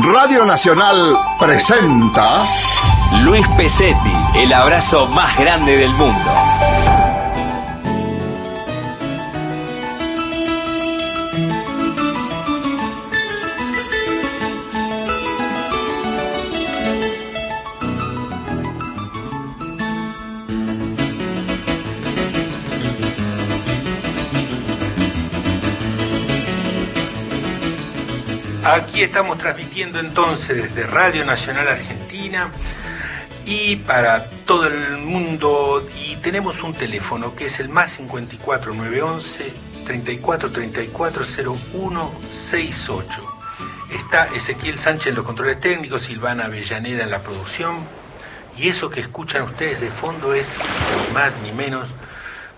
Radio Nacional presenta Luis Pesetti, el abrazo más grande del mundo. Aquí estamos transmitiendo entonces desde Radio Nacional Argentina y para todo el mundo y tenemos un teléfono que es el más 54 911 34 34 0168. Está Ezequiel Sánchez en los controles técnicos, Silvana Avellaneda en la producción y eso que escuchan ustedes de fondo es ni más ni menos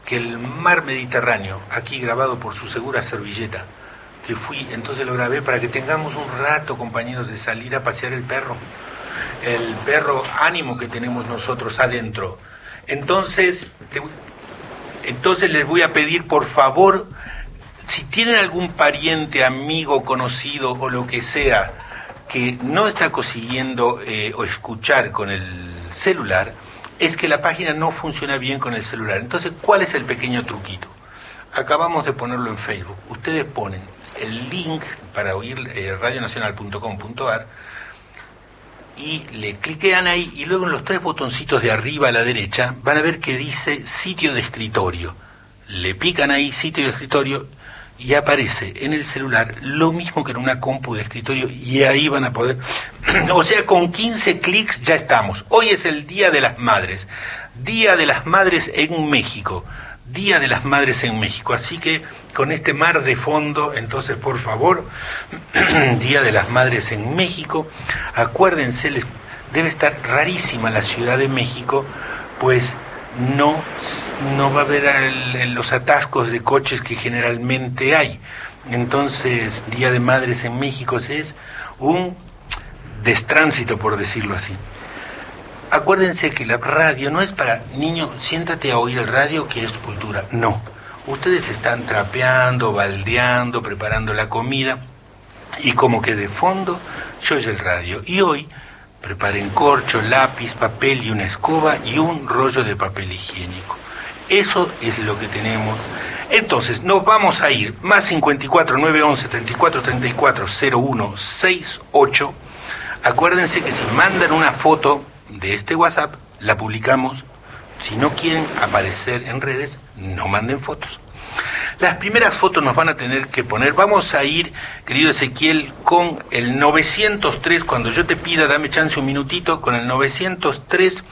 que el mar Mediterráneo, aquí grabado por su segura servilleta que fui, entonces lo grabé para que tengamos un rato, compañeros, de salir a pasear el perro, el perro ánimo que tenemos nosotros adentro. Entonces, entonces les voy a pedir, por favor, si tienen algún pariente, amigo, conocido o lo que sea, que no está consiguiendo eh, o escuchar con el celular, es que la página no funciona bien con el celular. Entonces, ¿cuál es el pequeño truquito? Acabamos de ponerlo en Facebook. Ustedes ponen el link para oír eh, radionacional.com.ar y le cliquean ahí y luego en los tres botoncitos de arriba a la derecha van a ver que dice sitio de escritorio. Le pican ahí sitio de escritorio y aparece en el celular lo mismo que en una compu de escritorio y ahí van a poder, o sea, con 15 clics ya estamos. Hoy es el Día de las Madres, Día de las Madres en México, Día de las Madres en México, así que con este mar de fondo, entonces por favor, Día de las Madres en México, acuérdense, debe estar rarísima la Ciudad de México, pues no, no va a haber los atascos de coches que generalmente hay. Entonces, Día de Madres en México es un destránsito, por decirlo así. Acuérdense que la radio no es para niño, siéntate a oír el radio que es cultura. No ustedes están trapeando, baldeando, preparando la comida y como que de fondo yo oye el radio. Y hoy preparen corcho, lápiz, papel y una escoba y un rollo de papel higiénico. Eso es lo que tenemos. Entonces, nos vamos a ir más 54 911 34 34 01 68. Acuérdense que si mandan una foto de este WhatsApp, la publicamos. Si no quieren aparecer en redes, no manden fotos. Las primeras fotos nos van a tener que poner. Vamos a ir, querido Ezequiel, con el 903. Cuando yo te pida, dame chance un minutito, con el 903.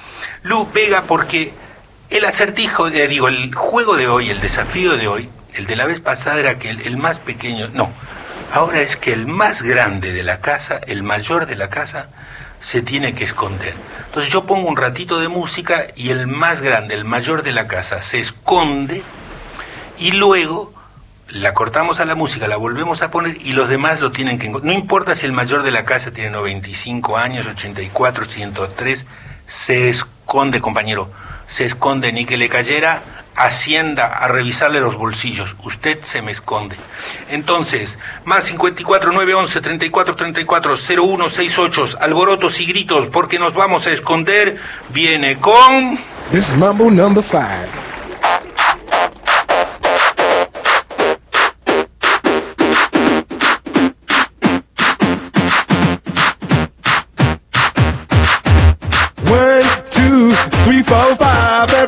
Lu Vega, porque el acertijo, eh, digo, el juego de hoy, el desafío de hoy, el de la vez pasada era que el, el más pequeño, no, ahora es que el más grande de la casa, el mayor de la casa, se tiene que esconder. Entonces yo pongo un ratito de música y el más grande, el mayor de la casa, se esconde y luego la cortamos a la música, la volvemos a poner y los demás lo tienen que No importa si el mayor de la casa tiene 95 años, 84, 103, se esconde, compañero, se esconde, ni que le cayera Hacienda a revisarle los bolsillos. Usted se me esconde. Entonces, más 54 911 34 34 01 68, alborotos y gritos, porque nos vamos a esconder, viene con. This is Mambo number five. Three, four, five,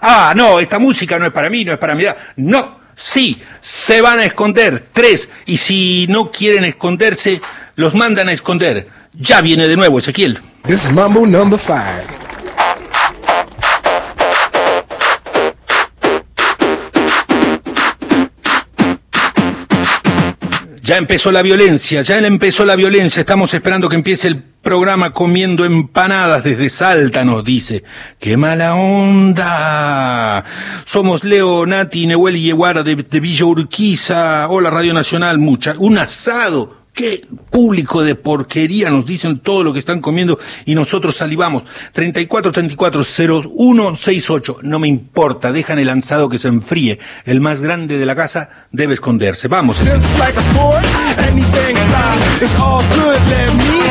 Ah, no, esta música no es para mí, no es para mi edad. No, sí, se van a esconder. Tres, y si no quieren esconderse, los mandan a esconder. Ya viene de nuevo, Ezequiel. This is Mambo number five. Ya empezó la violencia, ya empezó la violencia. Estamos esperando que empiece el programa comiendo empanadas desde Salta, nos dice. ¡Qué mala onda! Somos Leo, Nati, Nehuel y Yeguara de, de Villa Urquiza. Hola Radio Nacional, mucha. Un asado qué público de porquería nos dicen todo lo que están comiendo y nosotros salivamos. 34 34 01 68. No me importa, dejan el lanzado que se enfríe. El más grande de la casa debe esconderse. Vamos.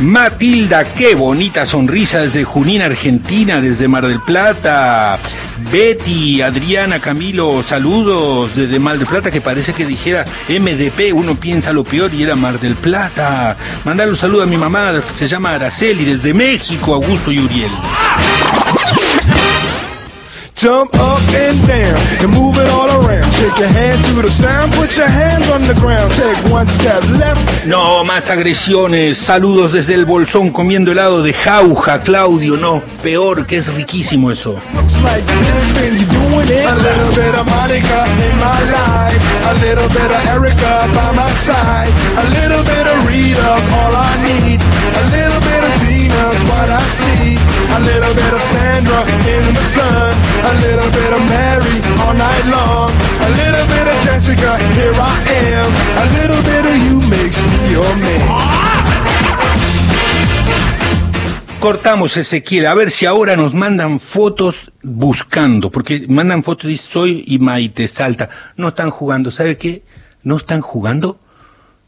Matilda, qué bonita sonrisa desde Junín, Argentina, desde Mar del Plata. Betty, Adriana, Camilo, saludos desde Mar del Plata, que parece que dijera MDP, uno piensa lo peor y era Mar del Plata. Mandar un saludo a mi mamá, se llama Araceli, desde México, Augusto y Uriel. Jump up and down and move it all around. Shake your hand to the sound, put your hands on the ground. Take one step left. No, más agresiones. Saludos desde el bolsón comiendo helado de jauja, Claudio. No, peor, que es riquísimo eso. A little bit of Tina's what I see. A little bit of Sandra in the sun. A little bit of Mary all night long. A little bit of Jessica, here I am. A little bit of you makes me your man. Cortamos Ezequiel, a ver si ahora nos mandan fotos buscando, porque mandan fotos y soy y Maite Salta. No están jugando, ¿sabe qué? No están jugando.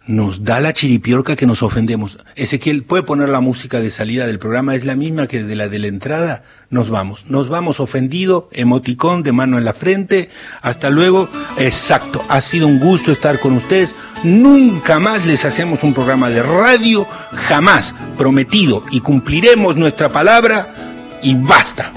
Nos da la chiripiorca que nos ofendemos. Ezequiel, ¿puede poner la música de salida del programa? ¿Es la misma que de la de la entrada? Nos vamos. Nos vamos ofendido, emoticón de mano en la frente. Hasta luego. Exacto. Ha sido un gusto estar con ustedes. Nunca más les hacemos un programa de radio. Jamás. Prometido. Y cumpliremos nuestra palabra. Y basta.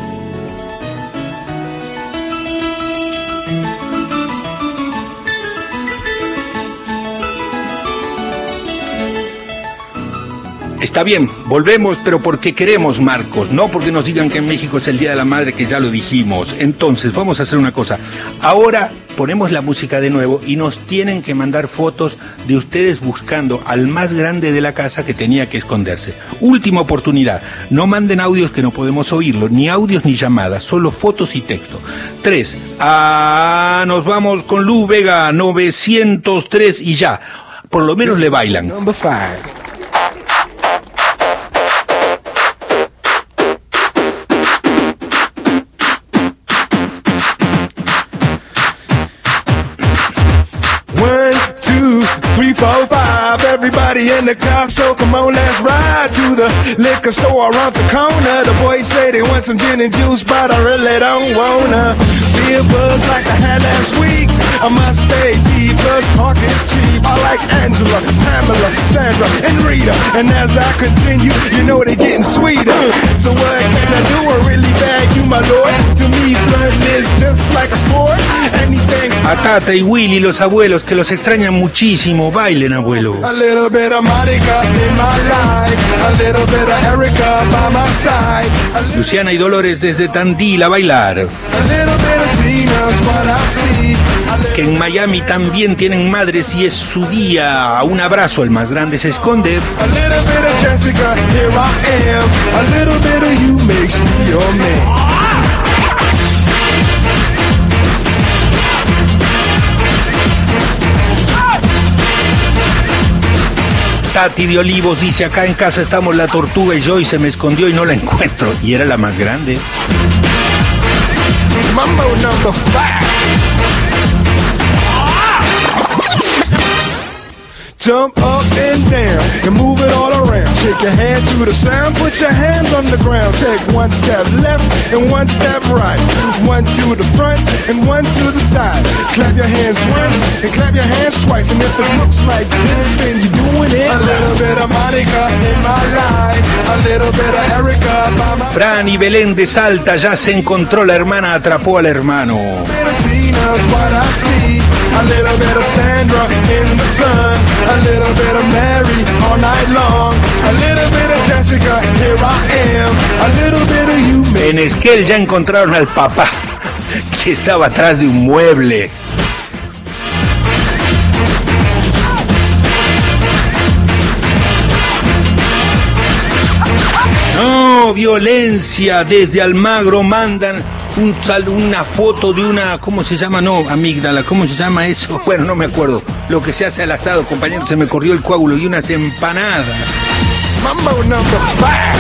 Está bien, volvemos, pero porque queremos, Marcos, no porque nos digan que en México es el Día de la Madre, que ya lo dijimos. Entonces, vamos a hacer una cosa. Ahora ponemos la música de nuevo y nos tienen que mandar fotos de ustedes buscando al más grande de la casa que tenía que esconderse. Última oportunidad. No manden audios que no podemos oírlo, ni audios ni llamadas, solo fotos y texto. Tres. Ah, nos vamos con Lu Vega 903 y ya. Por lo menos le bailan. Number five. Everybody in the car, so come on, let's ride to the liquor store around the corner. The boys say they want some gin and juice, but I really don't wanna be a buzz like I had last week. I must stay deep, cause talk is cheap. I like Angela, Pamela, Sandra, and Rita. And as I continue, you know they're getting sweeter. So what can I do? I really bag you, my lord. To me, flirting is just like a sport. Anything A Tata y Willy, los abuelos, que los extrañan muchísimo. Bailen, abuelo. A little bit of Monica in my life, a little bit of Erica by my side, a, Luciana y Dolores desde Tandil a bailar. a little bit of what I see. A little Que en Miami también tienen madres y es su día. Un abrazo, el más grande se esconde. A Tati de Olivos dice, acá en casa estamos la tortuga y yo y se me escondió y no la encuentro. Y era la más grande. Jump up and down and move it all around. Shake your hand to the sound, put your hands on the ground. Take one step left and one step right. One to the front and one to the side. Clap your hands once and clap your hands twice. And if it looks like this, then you're doing it. A little bit of Monica in my life, a little bit of Erica by my Fran y Belén de Salta ya se encontró la hermana, atrapó al hermano. A little bit of Sandra in the sun. A little bit of Mary all night long. A little bit of Jessica, here I am. A little bit of you, En. Esquel ya encontraron al papá, que estaba atrás de un mueble. No, violencia. Desde Almagro mandan un sal- una foto de una, ¿cómo se llama? No, amígdala, ¿cómo se llama eso? Bueno, no me acuerdo. Lo que se hace al asado, compañero, se me corrió el coágulo y unas empanadas. Mambo number five.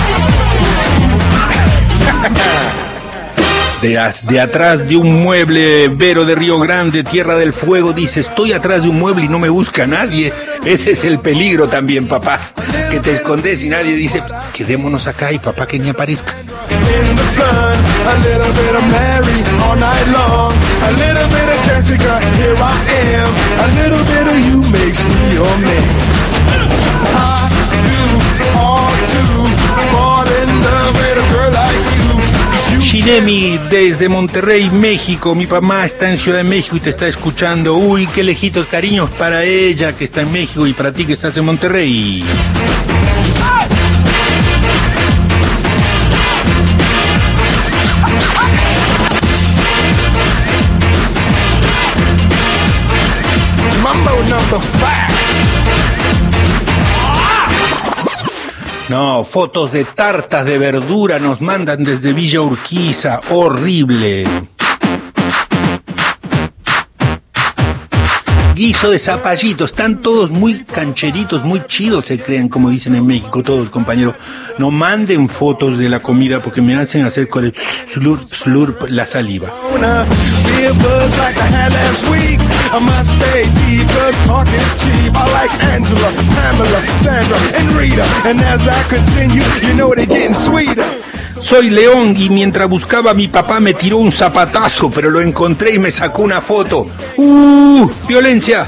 De, de atrás de un mueble, Vero de Río Grande, Tierra del Fuego, dice, estoy atrás de un mueble y no me busca nadie. Ese es el peligro también, papás, que te escondes y nadie dice, quedémonos acá y papá que ni aparezca. Shinemi desde Monterrey, México. Mi mamá está en Ciudad de México y te está escuchando. Uy, qué lejitos cariños para ella que está en México y para ti que estás en Monterrey. No, fotos de tartas de verdura nos mandan desde Villa Urquiza. Horrible. Guiso de zapallito. Están todos muy cancheritos, muy chidos, se creen, como dicen en México todos, compañeros. No manden fotos de la comida porque me hacen hacer con el slurp, slurp la saliva. Soy León y mientras buscaba a mi papá me tiró un zapatazo, pero lo encontré y me sacó una foto. ¡Uh! ¡Violencia!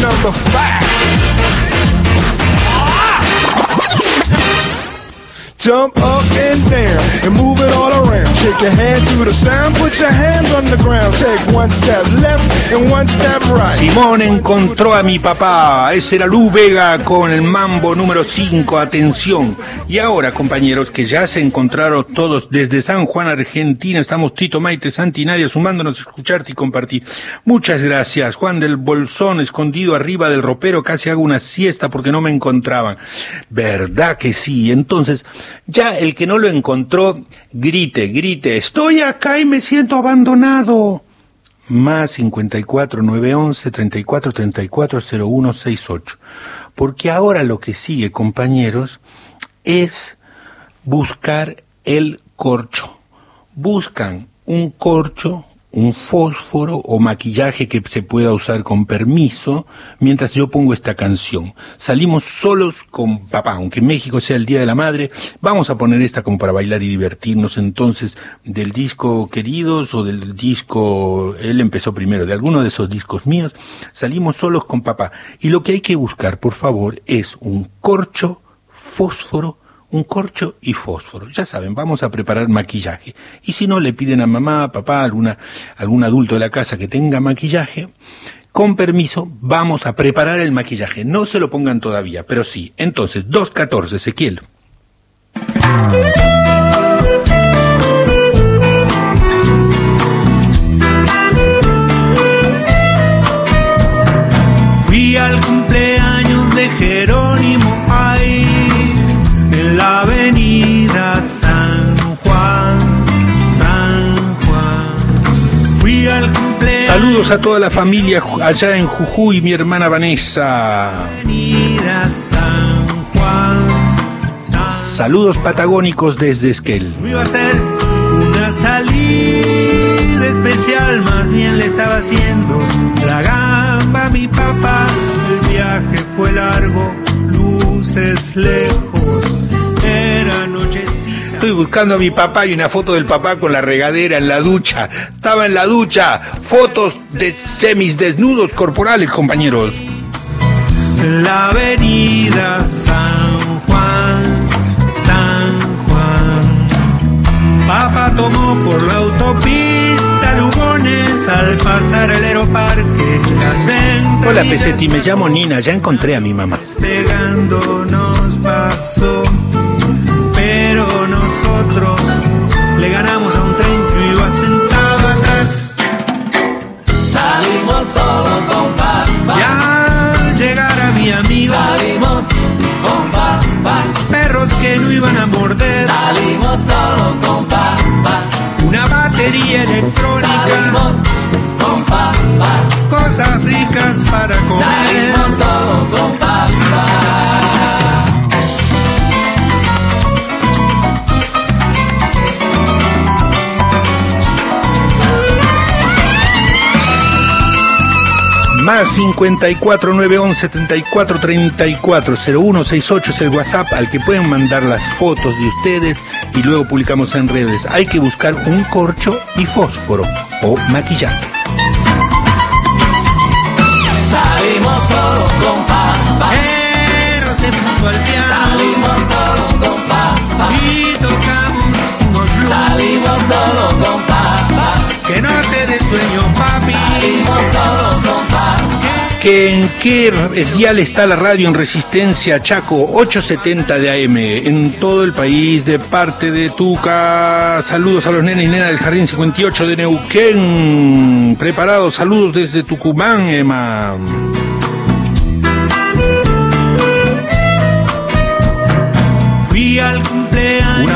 Number five. Jump up and down and move it all around. Shake your hand to the sound, put your hands on the ground. Take one step left and one step right. Simón encontró a mi papá. Ese era Lu Vega con el mambo número 5. Atención. Y ahora, compañeros, que ya se encontraron todos desde San Juan, Argentina, estamos Tito, Maite, Santi Nadia sumándonos a escucharte y compartir. Muchas gracias. Juan del Bolsón, escondido arriba del ropero, casi hago una siesta porque no me encontraban. ¿Verdad que sí? Entonces, ya el que no lo encontró, grite, grite, estoy acá y me siento abandonado más 54 911 34 34 01 68. Porque ahora lo que sigue, compañeros, es buscar el corcho. Buscan un corcho, un fósforo o maquillaje que se pueda usar con permiso mientras yo pongo esta canción. Salimos solos con papá, aunque México sea el Día de la Madre, vamos a poner esta como para bailar y divertirnos entonces del disco Queridos o del disco, él empezó primero, de alguno de esos discos míos, salimos solos con papá. Y lo que hay que buscar, por favor, es un corcho, fósforo, un corcho y fósforo. Ya saben, vamos a preparar maquillaje. Y si no, le piden a mamá, papá, alguna, algún adulto de la casa que tenga maquillaje, con permiso, vamos a preparar el maquillaje. No se lo pongan todavía, pero sí. Entonces, 2.14, Ezequiel. Saludos a toda la familia allá en Jujuy, mi hermana Vanessa. Saludos patagónicos desde Esquel. Iba a ser una salida especial, más bien le estaba haciendo la gamba a mi papá. El viaje fue largo, luces lejos. Estoy buscando a mi papá y una foto del papá con la regadera en la ducha. Estaba en la ducha. Fotos de semis desnudos corporales, compañeros. La avenida San Juan, San Juan. Papá tomó por la autopista Lugones al pasar el aeroparque. Las Hola, Pesetti, me llamo Nina. Ya encontré a mi mamá. Pegando nos pasó, nosotros le ganamos a un tren que iba sentado atrás. Salimos solo con papá. Ya al llegar a mi amigo, Salimos con papá. perros que no iban a morder, Salimos solo con papá. una batería electrónica, Salimos con papá. cosas ricas para comer. Salimos solo con papá. Más 54 911 74 34 0168 es el WhatsApp al que pueden mandar las fotos de ustedes y luego publicamos en redes. Hay que buscar un corcho y fósforo o maquillaje. Salimos solo con papá. Pero se puso al piano Salimos solo con papá. y tocamos unos blues. Salimos solo con papá. Que no te dé sueño, papi. Salimos solo. Que en qué dial está la radio en Resistencia Chaco 870 de AM en todo el país de parte de Tuca. Saludos a los nenes y nenas del Jardín 58 de Neuquén. Preparados, saludos desde Tucumán, Emma. Fui al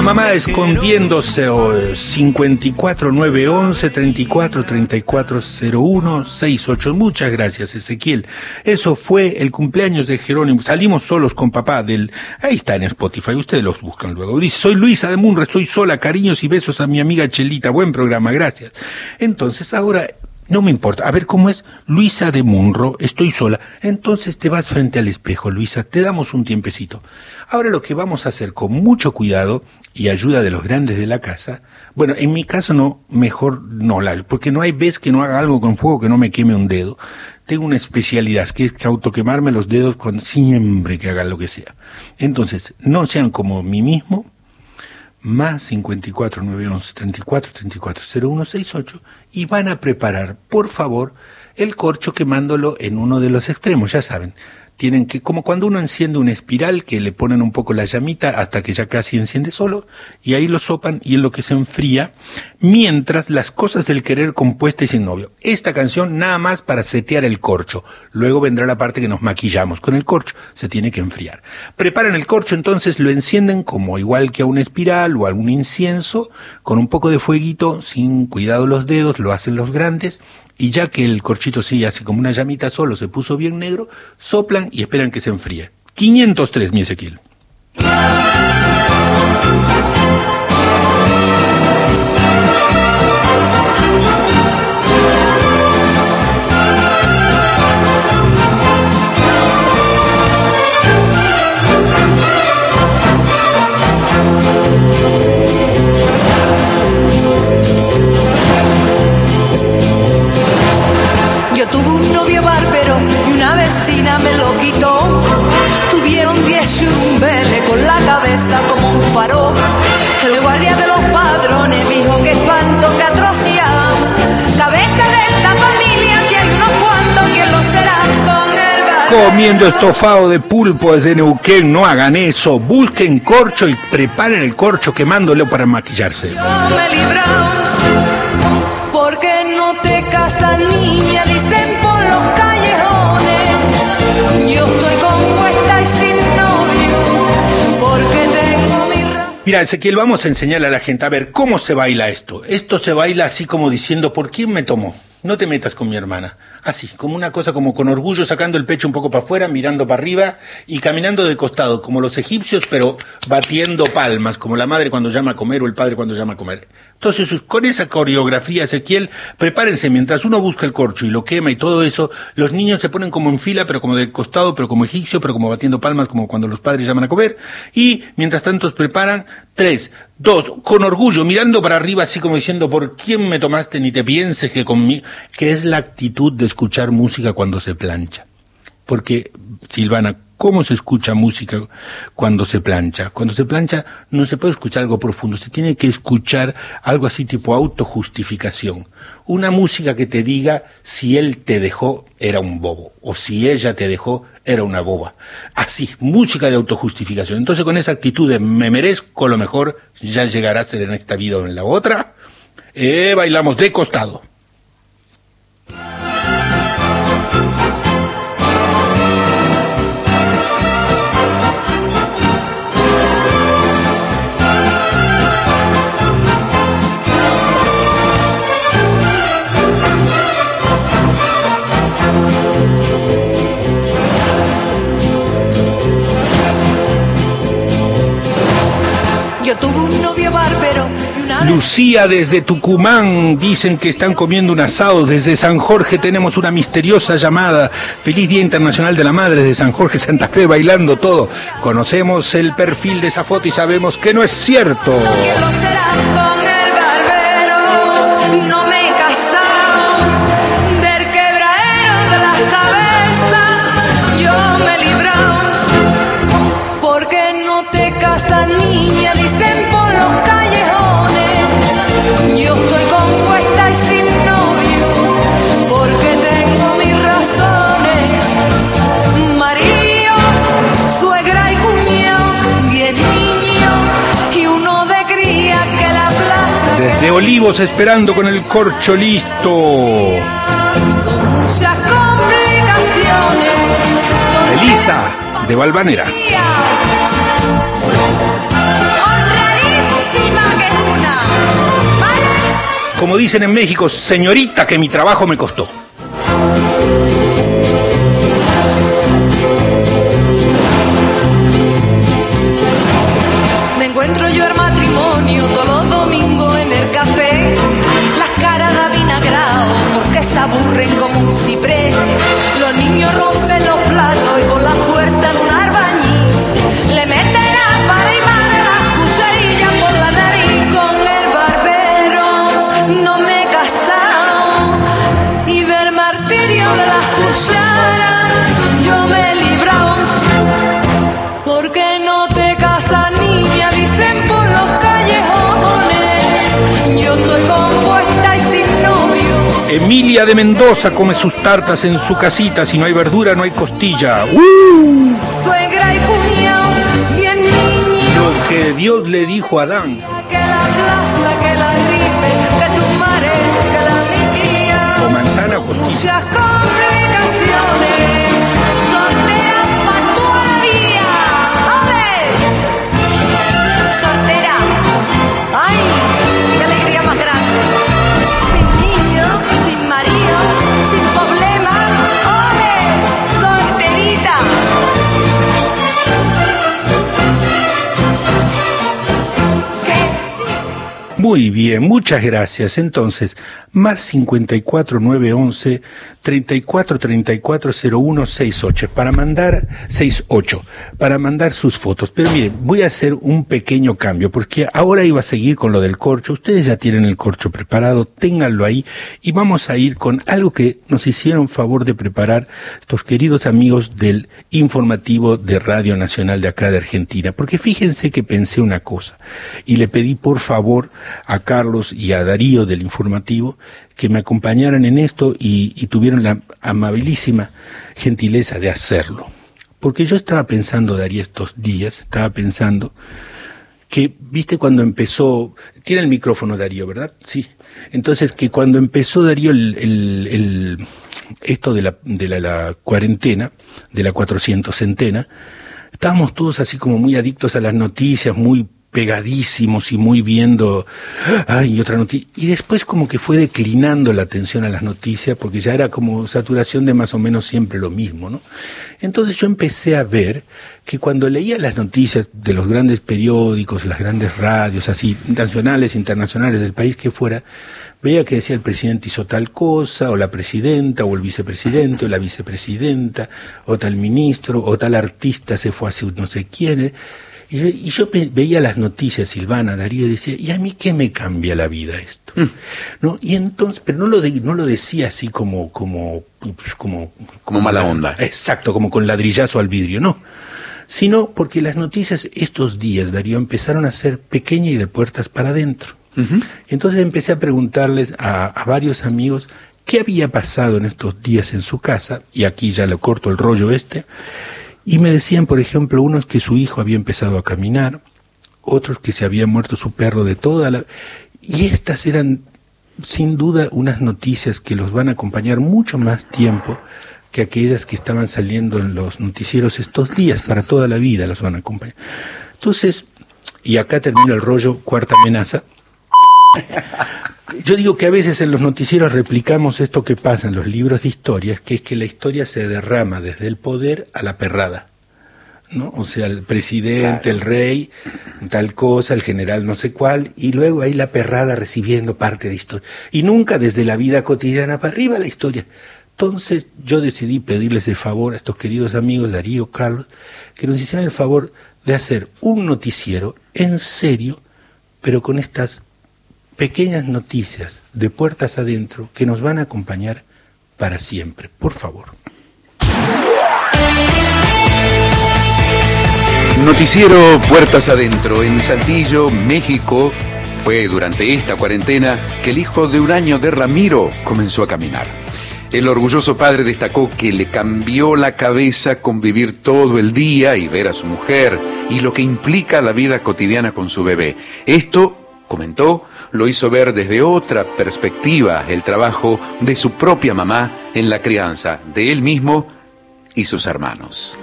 mamá escondiéndose o 54 911 34 34 01 68. Muchas gracias, Ezequiel. Eso fue el cumpleaños de Jerónimo. Salimos solos con papá del. Ahí está en Spotify, ustedes los buscan luego. Dice: Soy Luisa de Munra, estoy sola. Cariños y besos a mi amiga Chelita. Buen programa, gracias. Entonces, ahora. No me importa. A ver cómo es. Luisa de Munro, estoy sola. Entonces te vas frente al espejo, Luisa. Te damos un tiempecito. Ahora lo que vamos a hacer con mucho cuidado y ayuda de los grandes de la casa. Bueno, en mi caso no, mejor no la, porque no hay vez que no haga algo con fuego que no me queme un dedo. Tengo una especialidad que es que autoquemarme los dedos con siempre que haga lo que sea. Entonces, no sean como mí mismo, más 54 911 34 34 0168 y van a preparar, por favor, el corcho quemándolo en uno de los extremos, ya saben. Tienen que, como cuando uno enciende una espiral, que le ponen un poco la llamita hasta que ya casi enciende solo, y ahí lo sopan y en lo que se enfría, mientras las cosas del querer compuesta y sin novio. Esta canción nada más para setear el corcho. Luego vendrá la parte que nos maquillamos con el corcho. Se tiene que enfriar. Preparan el corcho, entonces lo encienden como igual que a una espiral o algún incienso, con un poco de fueguito, sin cuidado los dedos, lo hacen los grandes, y ya que el corchito sigue así como una llamita solo, se puso bien negro, soplan y esperan que se enfríe. 503, mi Ezequiel. Vecina me lo quitó. Tuvieron diez churumbeles con la cabeza como un farol. El guardia de los padrones dijo que espanto, que atrocidad. Cabeza de esta familia, si hay unos cuantos que lo con comiendo estofado de pulpo desde Neuquén, no hagan eso. Busquen corcho y preparen el corcho quemándolo para maquillarse. Yo me Mira, Ezequiel, vamos a enseñarle a la gente a ver cómo se baila esto. Esto se baila así como diciendo, ¿por quién me tomó? No te metas con mi hermana. Así, como una cosa como con orgullo, sacando el pecho un poco para afuera, mirando para arriba y caminando de costado, como los egipcios, pero batiendo palmas, como la madre cuando llama a comer o el padre cuando llama a comer. Entonces, con esa coreografía, Ezequiel, prepárense, mientras uno busca el corcho y lo quema y todo eso, los niños se ponen como en fila, pero como de costado, pero como egipcio, pero como batiendo palmas, como cuando los padres llaman a comer. Y mientras tanto preparan, tres, dos, con orgullo, mirando para arriba, así como diciendo, ¿por quién me tomaste? Ni te pienses que conmigo, que es la actitud de escuchar música cuando se plancha. Porque, Silvana, ¿cómo se escucha música cuando se plancha? Cuando se plancha no se puede escuchar algo profundo, se tiene que escuchar algo así tipo autojustificación. Una música que te diga si él te dejó era un bobo o si ella te dejó era una boba. Así, música de autojustificación. Entonces con esa actitud de me merezco lo mejor, ya llegará a ser en esta vida o en la otra, eh, bailamos de costado. Lucía desde Tucumán, dicen que están comiendo un asado. Desde San Jorge tenemos una misteriosa llamada. Feliz Día Internacional de la Madre de San Jorge Santa Fe, bailando todo. Conocemos el perfil de esa foto y sabemos que no es cierto. Olivos esperando con el corcho listo. muchas complicaciones. Elisa de Valvanera. Como dicen en México, señorita que mi trabajo me costó. Emilia de Mendoza come sus tartas en su casita. Si no hay verdura, no hay costilla. ¡Uh! Suegra y cuñado, bien niño. Lo que Dios le dijo a Adán. Que la plaza, que la gripe, que tu madre, que la. O manzana o costilla. Muy bien, muchas gracias. Entonces, más 54 911 34 34 01 68 para mandar 68 para mandar sus fotos. Pero miren, voy a hacer un pequeño cambio porque ahora iba a seguir con lo del corcho. Ustedes ya tienen el corcho preparado, ténganlo ahí y vamos a ir con algo que nos hicieron favor de preparar estos queridos amigos del informativo de Radio Nacional de acá de Argentina. Porque fíjense que pensé una cosa y le pedí por favor a Carlos y a Darío del informativo que me acompañaran en esto y, y tuvieron la amabilísima gentileza de hacerlo. Porque yo estaba pensando, Darío, estos días, estaba pensando que, viste, cuando empezó, tiene el micrófono Darío, ¿verdad? Sí. Entonces, que cuando empezó Darío el, el, el- esto de la, de la, la cuarentena, de la cuatrocientos centena, estábamos todos así como muy adictos a las noticias, muy pegadísimos y muy viendo, ay, otra noticia. Y después como que fue declinando la atención a las noticias porque ya era como saturación de más o menos siempre lo mismo, ¿no? Entonces yo empecé a ver que cuando leía las noticias de los grandes periódicos, las grandes radios, así, nacionales, internacionales del país que fuera, veía que decía el presidente hizo tal cosa, o la presidenta, o el vicepresidente, o la vicepresidenta, o tal ministro, o tal artista se fue hace no sé quién. Y, yo- y yo veía las noticias, Silvana, Darío, y decía, ¿y a mí qué me cambia la vida esto? ¿No? Y entonces, pero no lo, de- no lo decía así como, como, pues, como, Como mala onda. Exacto, como con ladrillazo al vidrio, no. Sino porque las noticias estos días, Darío, empezaron a ser pequeñas y de puertas para adentro. Entonces empecé a preguntarles a, a varios amigos qué había pasado en estos días en su casa, y aquí ya le corto el rollo este, y me decían, por ejemplo, unos que su hijo había empezado a caminar, otros que se había muerto su perro de toda la... Y estas eran, sin duda, unas noticias que los van a acompañar mucho más tiempo que aquellas que estaban saliendo en los noticieros estos días, para toda la vida las van a acompañar. Entonces, y acá termina el rollo, cuarta amenaza. Yo digo que a veces en los noticieros replicamos esto que pasa en los libros de historias, que es que la historia se derrama desde el poder a la perrada. ¿no? O sea, el presidente, el rey, tal cosa, el general no sé cuál, y luego ahí la perrada recibiendo parte de historia. Y nunca desde la vida cotidiana para arriba la historia. Entonces yo decidí pedirles el favor a estos queridos amigos Darío, Carlos, que nos hicieran el favor de hacer un noticiero en serio, pero con estas pequeñas noticias de puertas adentro que nos van a acompañar para siempre. Por favor. Noticiero Puertas Adentro en Saltillo, México. Fue durante esta cuarentena que el hijo de un año de Ramiro comenzó a caminar. El orgulloso padre destacó que le cambió la cabeza convivir todo el día y ver a su mujer y lo que implica la vida cotidiana con su bebé. Esto, comentó, lo hizo ver desde otra perspectiva el trabajo de su propia mamá en la crianza de él mismo y sus hermanos.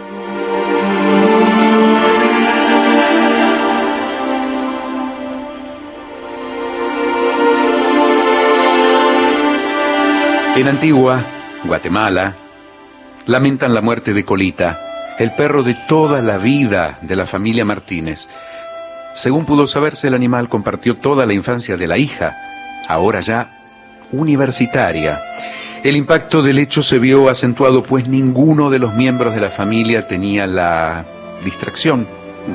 En Antigua, Guatemala, lamentan la muerte de Colita, el perro de toda la vida de la familia Martínez. Según pudo saberse, el animal compartió toda la infancia de la hija, ahora ya universitaria. El impacto del hecho se vio acentuado pues ninguno de los miembros de la familia tenía la distracción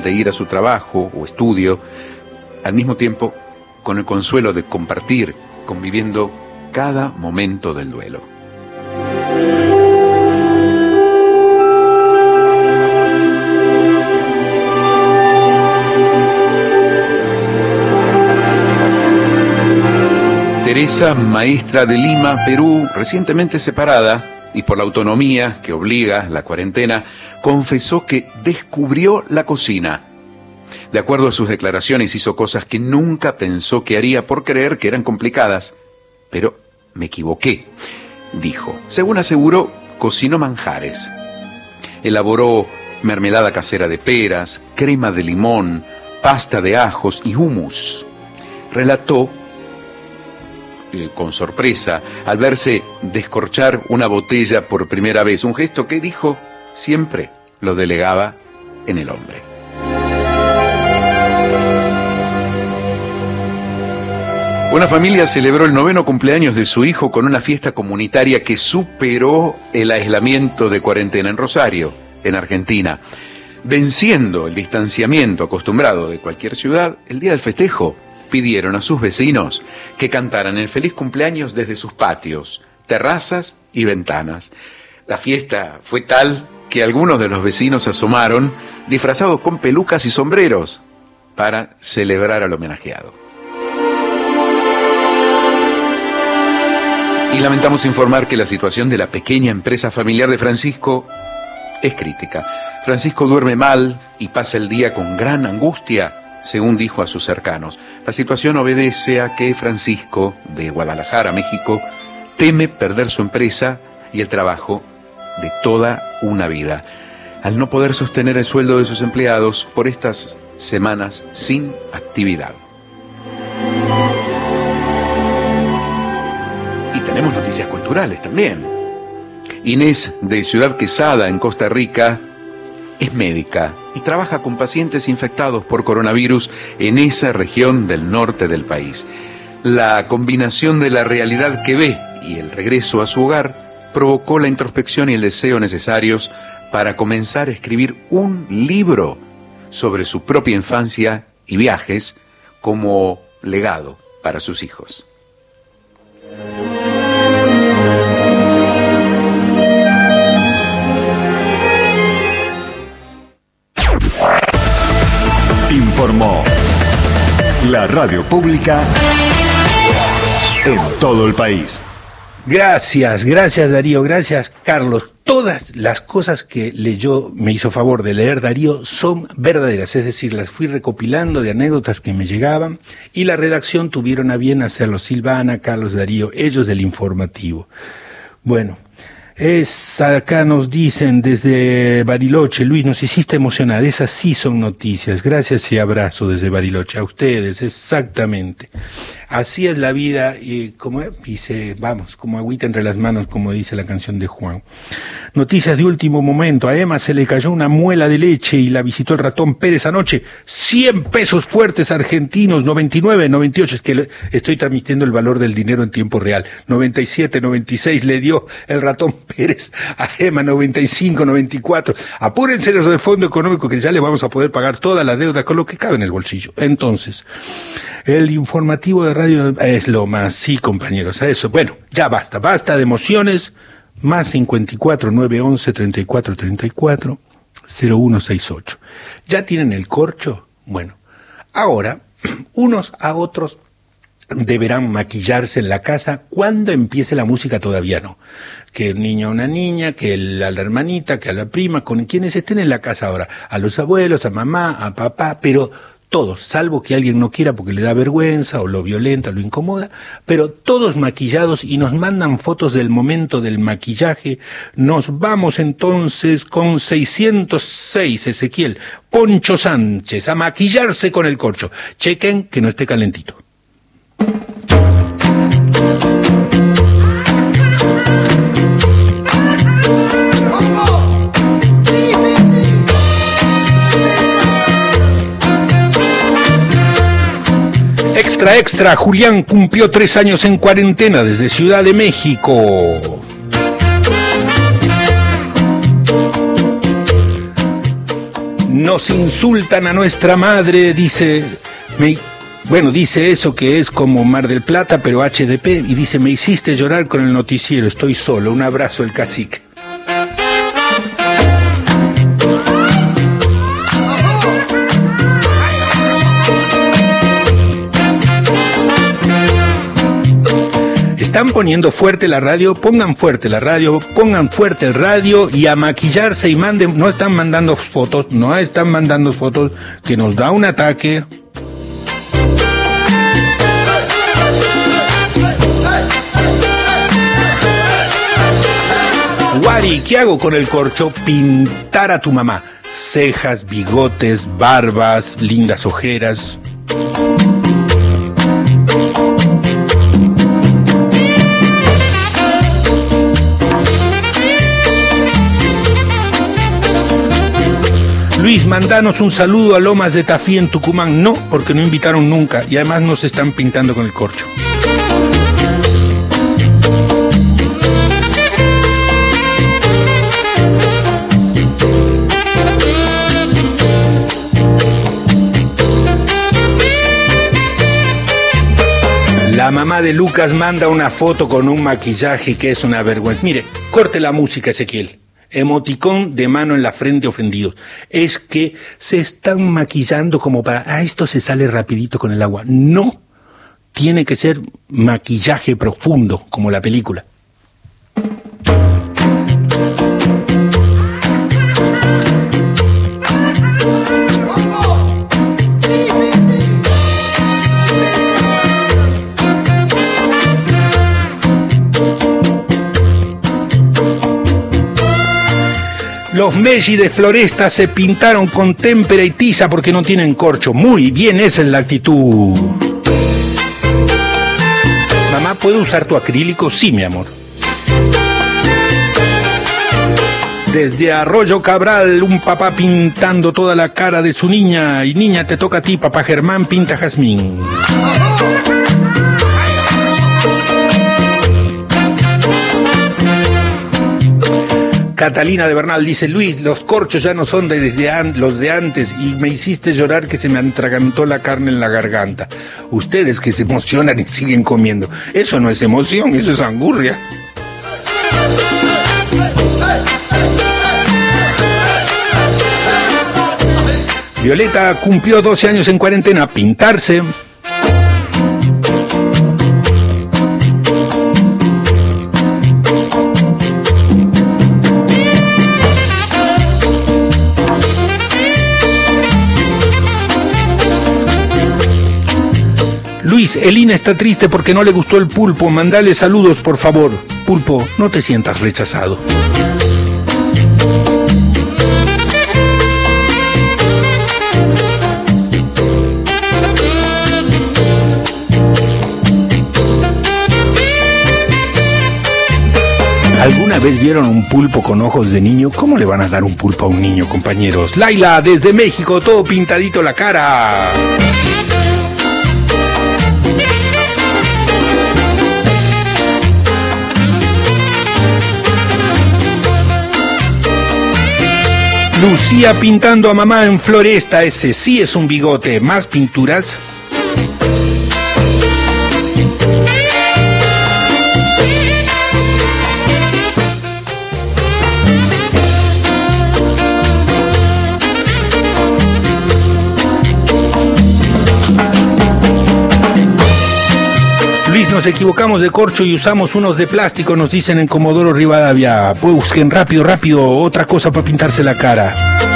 de ir a su trabajo o estudio, al mismo tiempo con el consuelo de compartir, conviviendo cada momento del duelo. Teresa, maestra de Lima, Perú, recientemente separada y por la autonomía que obliga la cuarentena, confesó que descubrió la cocina. De acuerdo a sus declaraciones, hizo cosas que nunca pensó que haría por creer que eran complicadas. Pero me equivoqué, dijo. Según aseguró, cocinó manjares. Elaboró mermelada casera de peras, crema de limón, pasta de ajos y hummus. Relató eh, con sorpresa al verse descorchar una botella por primera vez, un gesto que dijo siempre lo delegaba en el hombre. Una familia celebró el noveno cumpleaños de su hijo con una fiesta comunitaria que superó el aislamiento de cuarentena en Rosario, en Argentina. Venciendo el distanciamiento acostumbrado de cualquier ciudad, el día del festejo pidieron a sus vecinos que cantaran el feliz cumpleaños desde sus patios, terrazas y ventanas. La fiesta fue tal que algunos de los vecinos asomaron disfrazados con pelucas y sombreros para celebrar al homenajeado. Y lamentamos informar que la situación de la pequeña empresa familiar de Francisco es crítica. Francisco duerme mal y pasa el día con gran angustia según dijo a sus cercanos. La situación obedece a que Francisco, de Guadalajara, México, teme perder su empresa y el trabajo de toda una vida, al no poder sostener el sueldo de sus empleados por estas semanas sin actividad. Y tenemos noticias culturales también. Inés, de Ciudad Quesada, en Costa Rica, es médica y trabaja con pacientes infectados por coronavirus en esa región del norte del país. La combinación de la realidad que ve y el regreso a su hogar provocó la introspección y el deseo necesarios para comenzar a escribir un libro sobre su propia infancia y viajes como legado para sus hijos. Informó la radio pública en todo el país. Gracias, gracias Darío, gracias Carlos. Todas las cosas que leyó, me hizo favor de leer Darío, son verdaderas, es decir, las fui recopilando de anécdotas que me llegaban y la redacción tuvieron a bien hacerlo Silvana, Carlos Darío, ellos del informativo. Bueno, es, acá nos dicen desde Bariloche, Luis, nos hiciste emocionar, esas sí son noticias, gracias y abrazo desde Bariloche, a ustedes, exactamente. Así es la vida y como dice, vamos, como agüita entre las manos, como dice la canción de Juan. Noticias de último momento, a Emma se le cayó una muela de leche y la visitó el ratón Pérez anoche, 100 pesos fuertes argentinos, 99, 98, es que estoy transmitiendo el valor del dinero en tiempo real, 97, 96 le dio el ratón Pérez a Emma, 95, 94. Apúrense los del Fondo Económico que ya le vamos a poder pagar todas las deudas con lo que cabe en el bolsillo. Entonces, el informativo de radio es lo más, sí, compañeros, a eso. Bueno, ya basta, basta de emociones. Más 54 911 34 34 0168. ¿Ya tienen el corcho? Bueno, ahora, unos a otros deberán maquillarse en la casa cuando empiece la música todavía no. Que el niño a una niña, que el- a la hermanita, que a la prima, con quienes estén en la casa ahora, a los abuelos, a mamá, a papá, pero todos, salvo que alguien no quiera porque le da vergüenza o lo violenta, lo incomoda, pero todos maquillados y nos mandan fotos del momento del maquillaje. Nos vamos entonces con 606, Ezequiel, Poncho Sánchez, a maquillarse con el corcho. Chequen que no esté calentito. Extra, extra, Julián cumplió tres años en cuarentena desde Ciudad de México. Nos insultan a nuestra madre, dice, bueno, dice eso que es como Mar del Plata, pero HDP, y dice, me hiciste llorar con el noticiero, estoy solo, un abrazo el cacique. Están poniendo fuerte la radio, pongan fuerte la radio, pongan fuerte el radio y a maquillarse y manden, no están mandando fotos, no están mandando fotos que nos da un ataque. Wari, ¿qué hago con el corcho? Pintar a tu mamá. Cejas, bigotes, barbas, lindas ojeras. Luis, mandanos un saludo a Lomas de Tafí en Tucumán. No, porque no invitaron nunca y además nos están pintando con el corcho. La mamá de Lucas manda una foto con un maquillaje que es una vergüenza. Mire, corte la música, Ezequiel. Emoticón de mano en la frente ofendido. Es que se están maquillando como para, ah, esto se sale rapidito con el agua. No. tiene que ser maquillaje profundo, como la película. Los Meggi de Floresta se pintaron con témpera y tiza porque no tienen corcho. Muy bien, esa es la actitud. Mamá, ¿puedo usar tu acrílico? Sí, mi amor. Desde Arroyo Cabral, un papá pintando toda la cara de su niña. Y niña, te toca a ti, papá Germán, pinta jazmín. Catalina de Bernal dice, Luis, los corchos ya no son de desde los de antes y me hiciste llorar que se me atragantó la carne en la garganta. Ustedes que se emocionan y siguen comiendo. Eso no es emoción, eso es angurria. Violeta cumplió 12 años en cuarentena pintarse. Elina está triste porque no le gustó el pulpo. Mandale saludos, por favor. Pulpo, no te sientas rechazado. ¿Alguna vez vieron un pulpo con ojos de niño? ¿Cómo le van a dar un pulpo a un niño, compañeros? Laila, desde México, todo pintadito la cara. Lucía pintando a mamá en floresta, ese sí es un bigote. ¿Más pinturas? Nos equivocamos de corcho y usamos unos de plástico, nos dicen en Comodoro Rivadavia. Busquen rápido, rápido, otra cosa para pintarse la cara.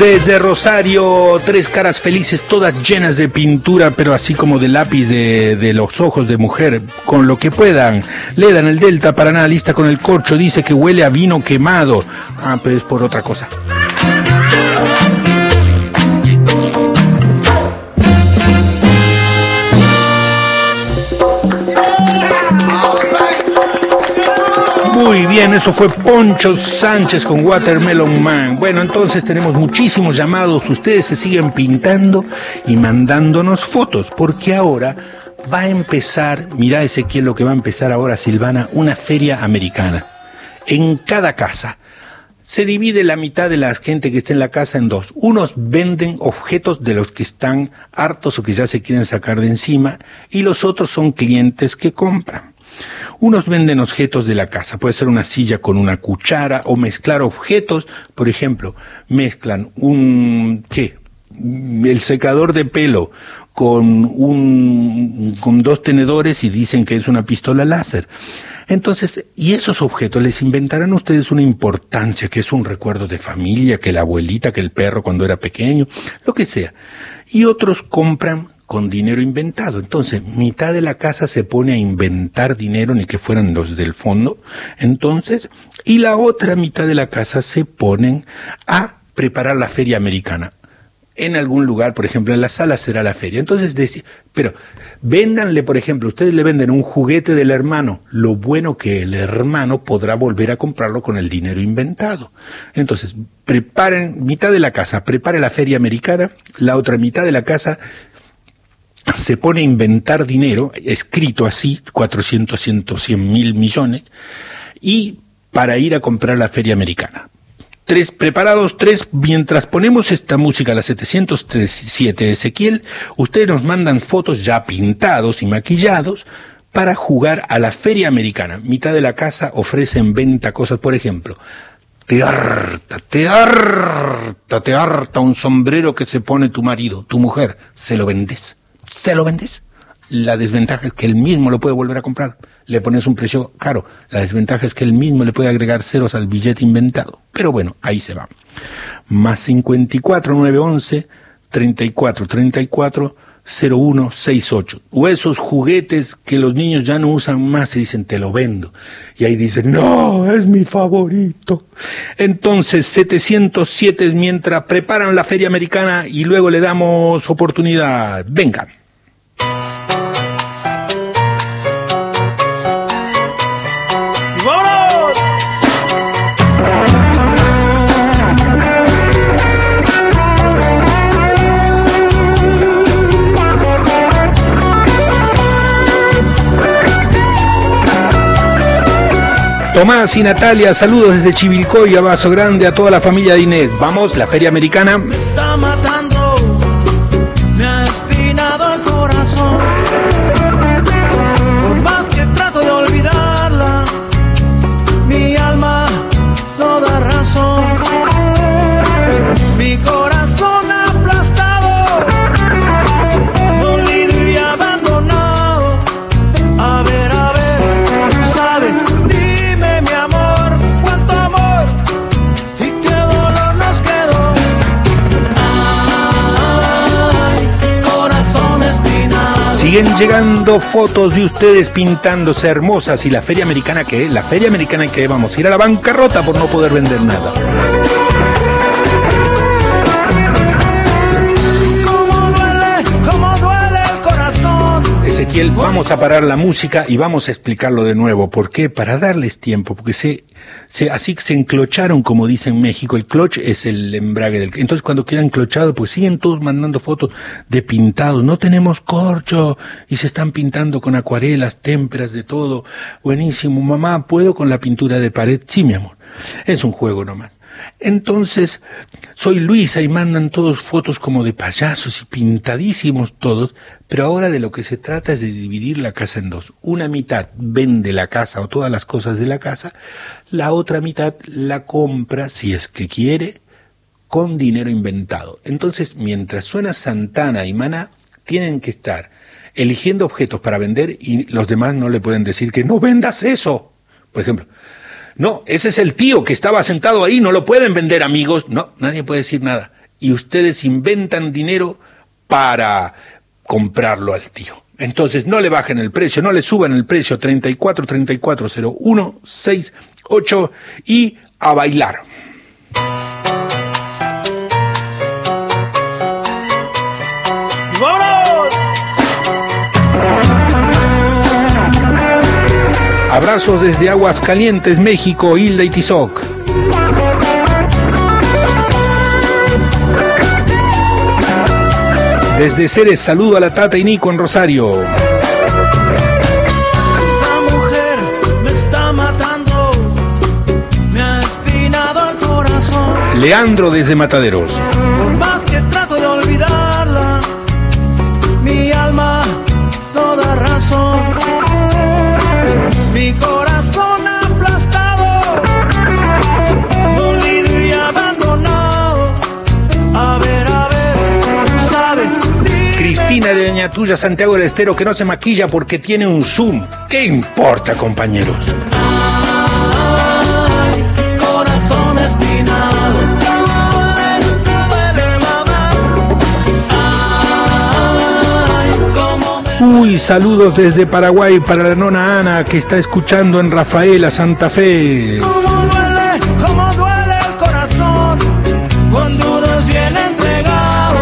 Desde Rosario, tres caras felices, todas llenas de pintura, pero así como de lápiz de, de los ojos de mujer, con lo que puedan. Le dan el Delta Paraná, lista con el corcho, dice que huele a vino quemado. Ah, pues es por otra cosa. Muy bien, eso fue Poncho Sánchez con Watermelon Man. Bueno, entonces tenemos muchísimos llamados. Ustedes se siguen pintando y mandándonos fotos, porque ahora va a empezar, mira Ezequiel lo que va a empezar ahora, Silvana, una feria americana. En cada casa. Se divide la mitad de la gente que está en la casa en dos. Unos venden objetos de los que están hartos o que ya se quieren sacar de encima y los otros son clientes que compran. Unos venden objetos de la casa, puede ser una silla con una cuchara o mezclar objetos, por ejemplo, mezclan un, ¿qué? El secador de pelo con un, con dos tenedores y dicen que es una pistola láser. Entonces, y esos objetos les inventarán ustedes una importancia, que es un recuerdo de familia, que la abuelita, que el perro cuando era pequeño, lo que sea. Y otros compran con dinero inventado. Entonces, mitad de la casa se pone a inventar dinero, ni que fueran los del fondo. Entonces, y la otra mitad de la casa se ponen a preparar la feria americana. En algún lugar, por ejemplo, en la sala será la feria. Entonces, deci- pero véndanle, por ejemplo, ustedes le venden un juguete del hermano, lo bueno que el hermano podrá volver a comprarlo con el dinero inventado. Entonces, preparen, mitad de la casa, prepare la feria americana, la otra mitad de la casa se pone a inventar dinero, escrito así, 400, 100, 100 mil millones, y para ir a comprar la feria americana. Tres preparados, tres, mientras ponemos esta música, la 707 de Ezequiel, ustedes nos mandan fotos ya pintados y maquillados para jugar a la feria americana. Mitad de la casa ofrece en venta cosas, por ejemplo, te harta, te harta, te harta un sombrero que se pone tu marido, tu mujer, se lo vendes, se lo vendes. La desventaja es que él mismo lo puede volver a comprar. Le pones un precio caro. La desventaja es que él mismo le puede agregar ceros al billete inventado. Pero bueno, ahí se va. Más 54 911 34 34 0168. O esos juguetes que los niños ya no usan más y dicen, te lo vendo. Y ahí dicen, no, es mi favorito. Entonces, 707 es mientras preparan la feria americana y luego le damos oportunidad. Vengan. Tomás y Natalia, saludos desde Chivilcoy, abrazo grande a toda la familia de Inés. Vamos, la feria americana. Me está matando, me ha espinado el corazón. Siguen llegando fotos de ustedes pintándose hermosas y la feria americana que la feria americana que vamos a ir a la bancarrota por no poder vender nada. Vamos a parar la música y vamos a explicarlo de nuevo. ¿Por qué? Para darles tiempo, porque se, se así que se enclocharon, como dicen en México. El cloch es el embrague del. Entonces, cuando queda enclochado, pues siguen todos mandando fotos de pintados. No tenemos corcho y se están pintando con acuarelas, témperas, de todo. Buenísimo, mamá. ¿Puedo con la pintura de pared? Sí, mi amor. Es un juego nomás. Entonces, soy Luisa y mandan todos fotos como de payasos y pintadísimos todos, pero ahora de lo que se trata es de dividir la casa en dos. Una mitad vende la casa o todas las cosas de la casa, la otra mitad la compra, si es que quiere, con dinero inventado. Entonces, mientras suena Santana y Maná, tienen que estar eligiendo objetos para vender y los demás no le pueden decir que no vendas eso. Por ejemplo, no, ese es el tío que estaba sentado ahí, no lo pueden vender amigos. No, nadie puede decir nada. Y ustedes inventan dinero para comprarlo al tío. Entonces no le bajen el precio, no le suban el precio 34 34 01 68 y a bailar. Abrazos desde Aguascalientes, México, Hilda y Tizoc. Desde Ceres, saludo a la Tata y Nico en Rosario. Esa mujer me está matando, me ha espinado el corazón. Leandro desde Mataderos. Por más que Tuya, Santiago del Estero, que no se maquilla porque tiene un Zoom. ¿Qué importa, compañeros? Uy, saludos desde Paraguay para la nona Ana, que está escuchando en Rafaela, Santa Fe.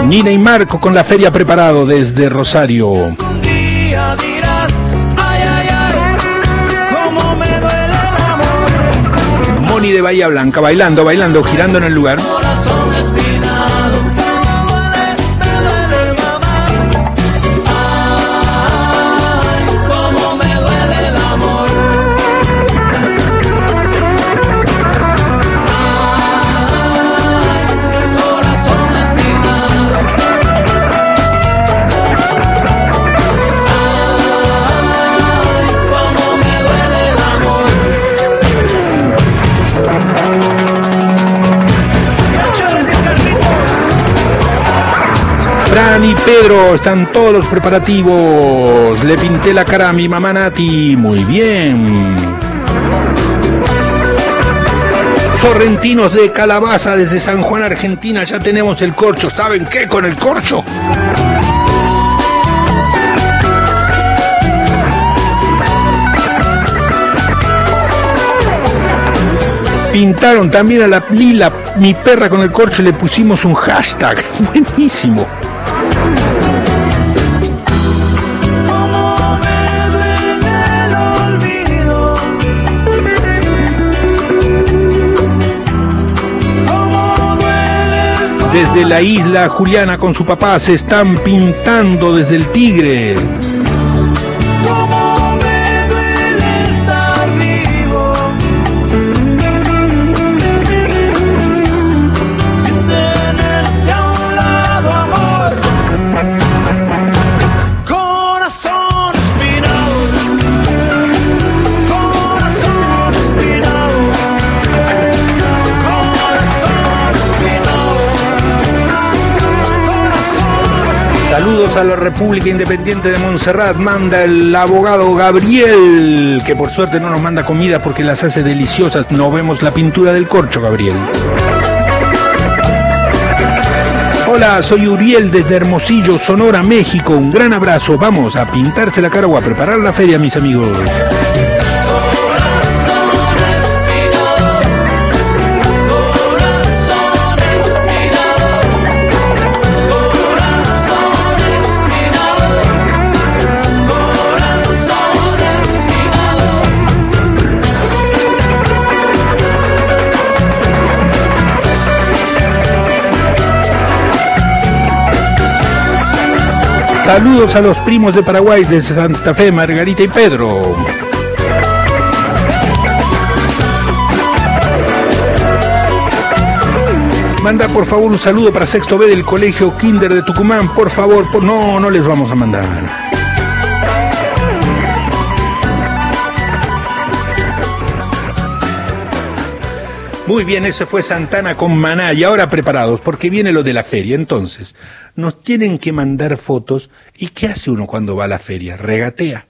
Nina y Marco con la feria preparado desde Rosario. Moni de Bahía Blanca, bailando, bailando, girando en el lugar. Y Pedro, están todos los preparativos. Le pinté la cara a mi mamá Nati. Muy bien. Sorrentinos de calabaza desde San Juan, Argentina. Ya tenemos el corcho. ¿Saben qué con el corcho? Pintaron también a la Lila, mi perra con el corcho, le pusimos un hashtag. Buenísimo. Desde la isla, Juliana con su papá se están pintando desde el Tigre. República Independiente de Montserrat. Manda el abogado Gabriel, que por suerte no nos manda comida porque las hace deliciosas. No vemos la pintura del corcho, Gabriel. Hola, soy Uriel desde Hermosillo, Sonora, México. Un gran abrazo. Vamos a pintarse la cara o a preparar la feria, mis amigos. Saludos a los primos de Paraguay de Santa Fe, Margarita y Pedro. Manda por favor un saludo para sexto B del colegio Kinder de Tucumán, por favor, por... no, no les vamos a mandar. Muy bien, ese fue Santana con Maná y ahora preparados porque viene lo de la feria. Entonces, nos tienen que mandar fotos y ¿qué hace uno cuando va a la feria? Regatea.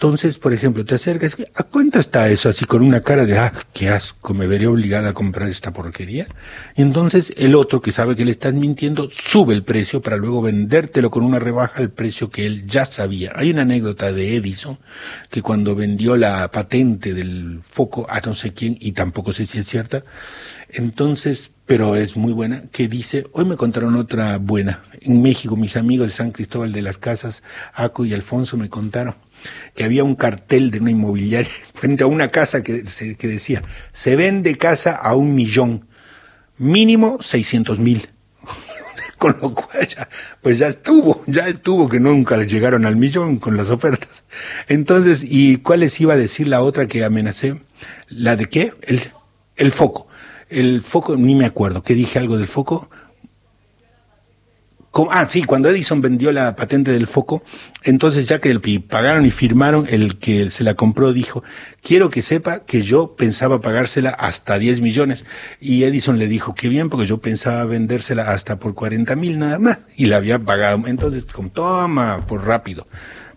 Entonces, por ejemplo, te acercas, ¿a cuánto está eso? Así con una cara de, ah, qué asco, me veré obligada a comprar esta porquería. Y entonces el otro que sabe que le estás mintiendo sube el precio para luego vendértelo con una rebaja al precio que él ya sabía. Hay una anécdota de Edison que cuando vendió la patente del foco a no sé quién, y tampoco sé si es cierta, entonces, pero es muy buena, que dice, hoy me contaron otra buena. En México, mis amigos de San Cristóbal de las Casas, Aco y Alfonso, me contaron que había un cartel de una inmobiliaria frente a una casa que, que decía, se vende casa a un millón, mínimo 600 mil. Con lo cual pues ya estuvo, ya estuvo que nunca le llegaron al millón con las ofertas. Entonces, ¿y cuál les iba a decir la otra que amenacé? ¿La de qué? El, el foco. El foco, ni me acuerdo, ¿qué dije algo del foco? Ah, sí, cuando Edison vendió la patente del foco, entonces ya que el, pagaron y firmaron, el que se la compró dijo, quiero que sepa que yo pensaba pagársela hasta 10 millones. Y Edison le dijo, qué bien, porque yo pensaba vendérsela hasta por 40 mil nada más. Y la había pagado. Entonces, como, toma, por rápido.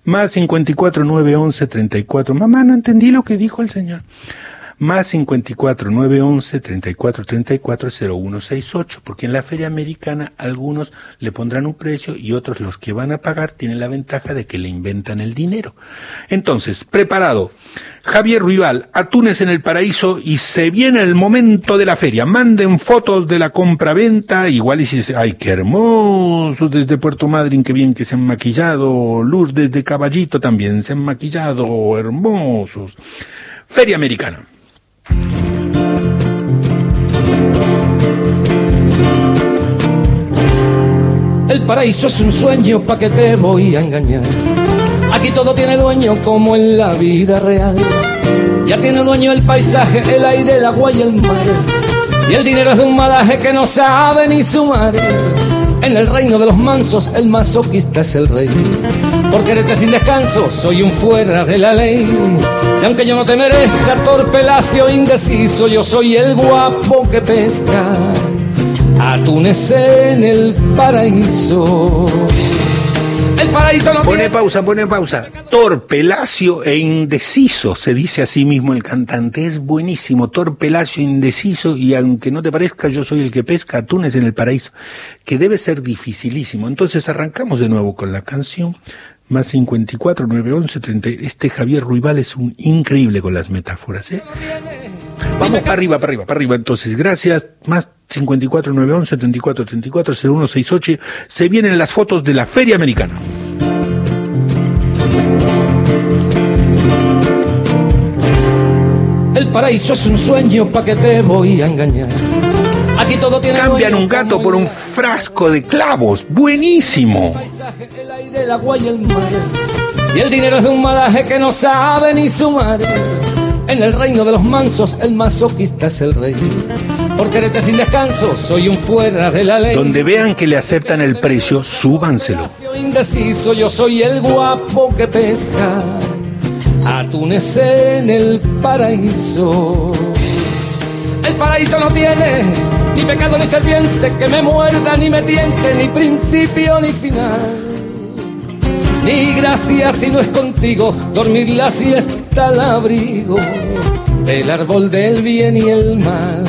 Más 54 911 34. Mamá, no entendí lo que dijo el señor. Más 54 911 34 34 0168, porque en la feria americana algunos le pondrán un precio y otros los que van a pagar tienen la ventaja de que le inventan el dinero. Entonces, preparado. Javier Ruibal, atunes en el paraíso y se viene el momento de la feria. Manden fotos de la compra-venta, igual y si ay, qué hermosos desde Puerto Madryn, qué bien que se han maquillado. Lourdes de Caballito también se han maquillado, hermosos. Feria Americana. El paraíso es un sueño, ¿pa' que te voy a engañar? Aquí todo tiene dueño como en la vida real. Ya tiene dueño el paisaje, el aire, el agua y el mar. Y el dinero es de un malaje que no sabe ni sumar. En el reino de los mansos, el masoquista es el rey. Por quererte sin descanso, soy un fuera de la ley. Y aunque yo no te merezca, torpe, lacio, indeciso, yo soy el guapo que pesca. Atunes en el paraíso. El paraíso no Pone pausa, pone pausa. Torpe, lacio e indeciso, se dice así mismo el cantante. Es buenísimo, torpe, lacio, indeciso, y aunque no te parezca, yo soy el que pesca atunes en el paraíso, que debe ser dificilísimo. Entonces arrancamos de nuevo con la canción. Más 54, 911, 30. Este Javier Ruibal es un increíble con las metáforas, ¿eh? Vamos para arriba, para arriba, para arriba. Entonces, gracias. Más 54 911 34 34 0168. Se vienen las fotos de la Feria Americana. El paraíso es un sueño pa' que te voy a engañar. Aquí todo tiene Cambian un gato por un frasco de clavos. Buenísimo. paisaje, el aire, el agua y el mar. Y el dinero es de un malaje que no sabe ni sumar. En el reino de los mansos, el masoquista es el rey. Por quererte sin descanso, soy un fuera de la ley. Donde vean que le aceptan el precio, súbanselo. indeciso, yo soy el guapo que pesca. Atunes en el paraíso. El paraíso no tiene ni pecado ni serpiente que me muerda ni me tiente, ni principio ni final. Ni gracia si no es contigo, dormir la siesta al abrigo del árbol del bien y el mal,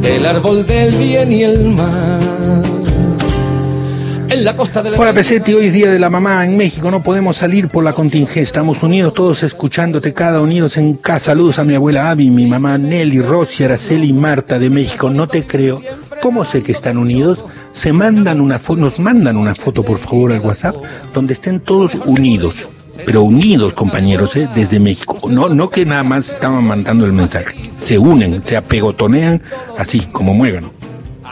del árbol del bien y el mal. En la costa de la Hola Pesetti, hoy es Día de la Mamá en México, no podemos salir por la contingencia, estamos unidos todos escuchándote, cada unidos en casa. Saludos a mi abuela Abby, mi mamá Nelly, Rosy, Araceli y Marta de México, no te creo. ¿Cómo sé que están unidos? Se mandan una foto, nos mandan una foto por favor al WhatsApp donde estén todos unidos. Pero unidos, compañeros, ¿eh? desde México. No, no que nada más estaban mandando el mensaje. Se unen, se apegotonean así, como muegan.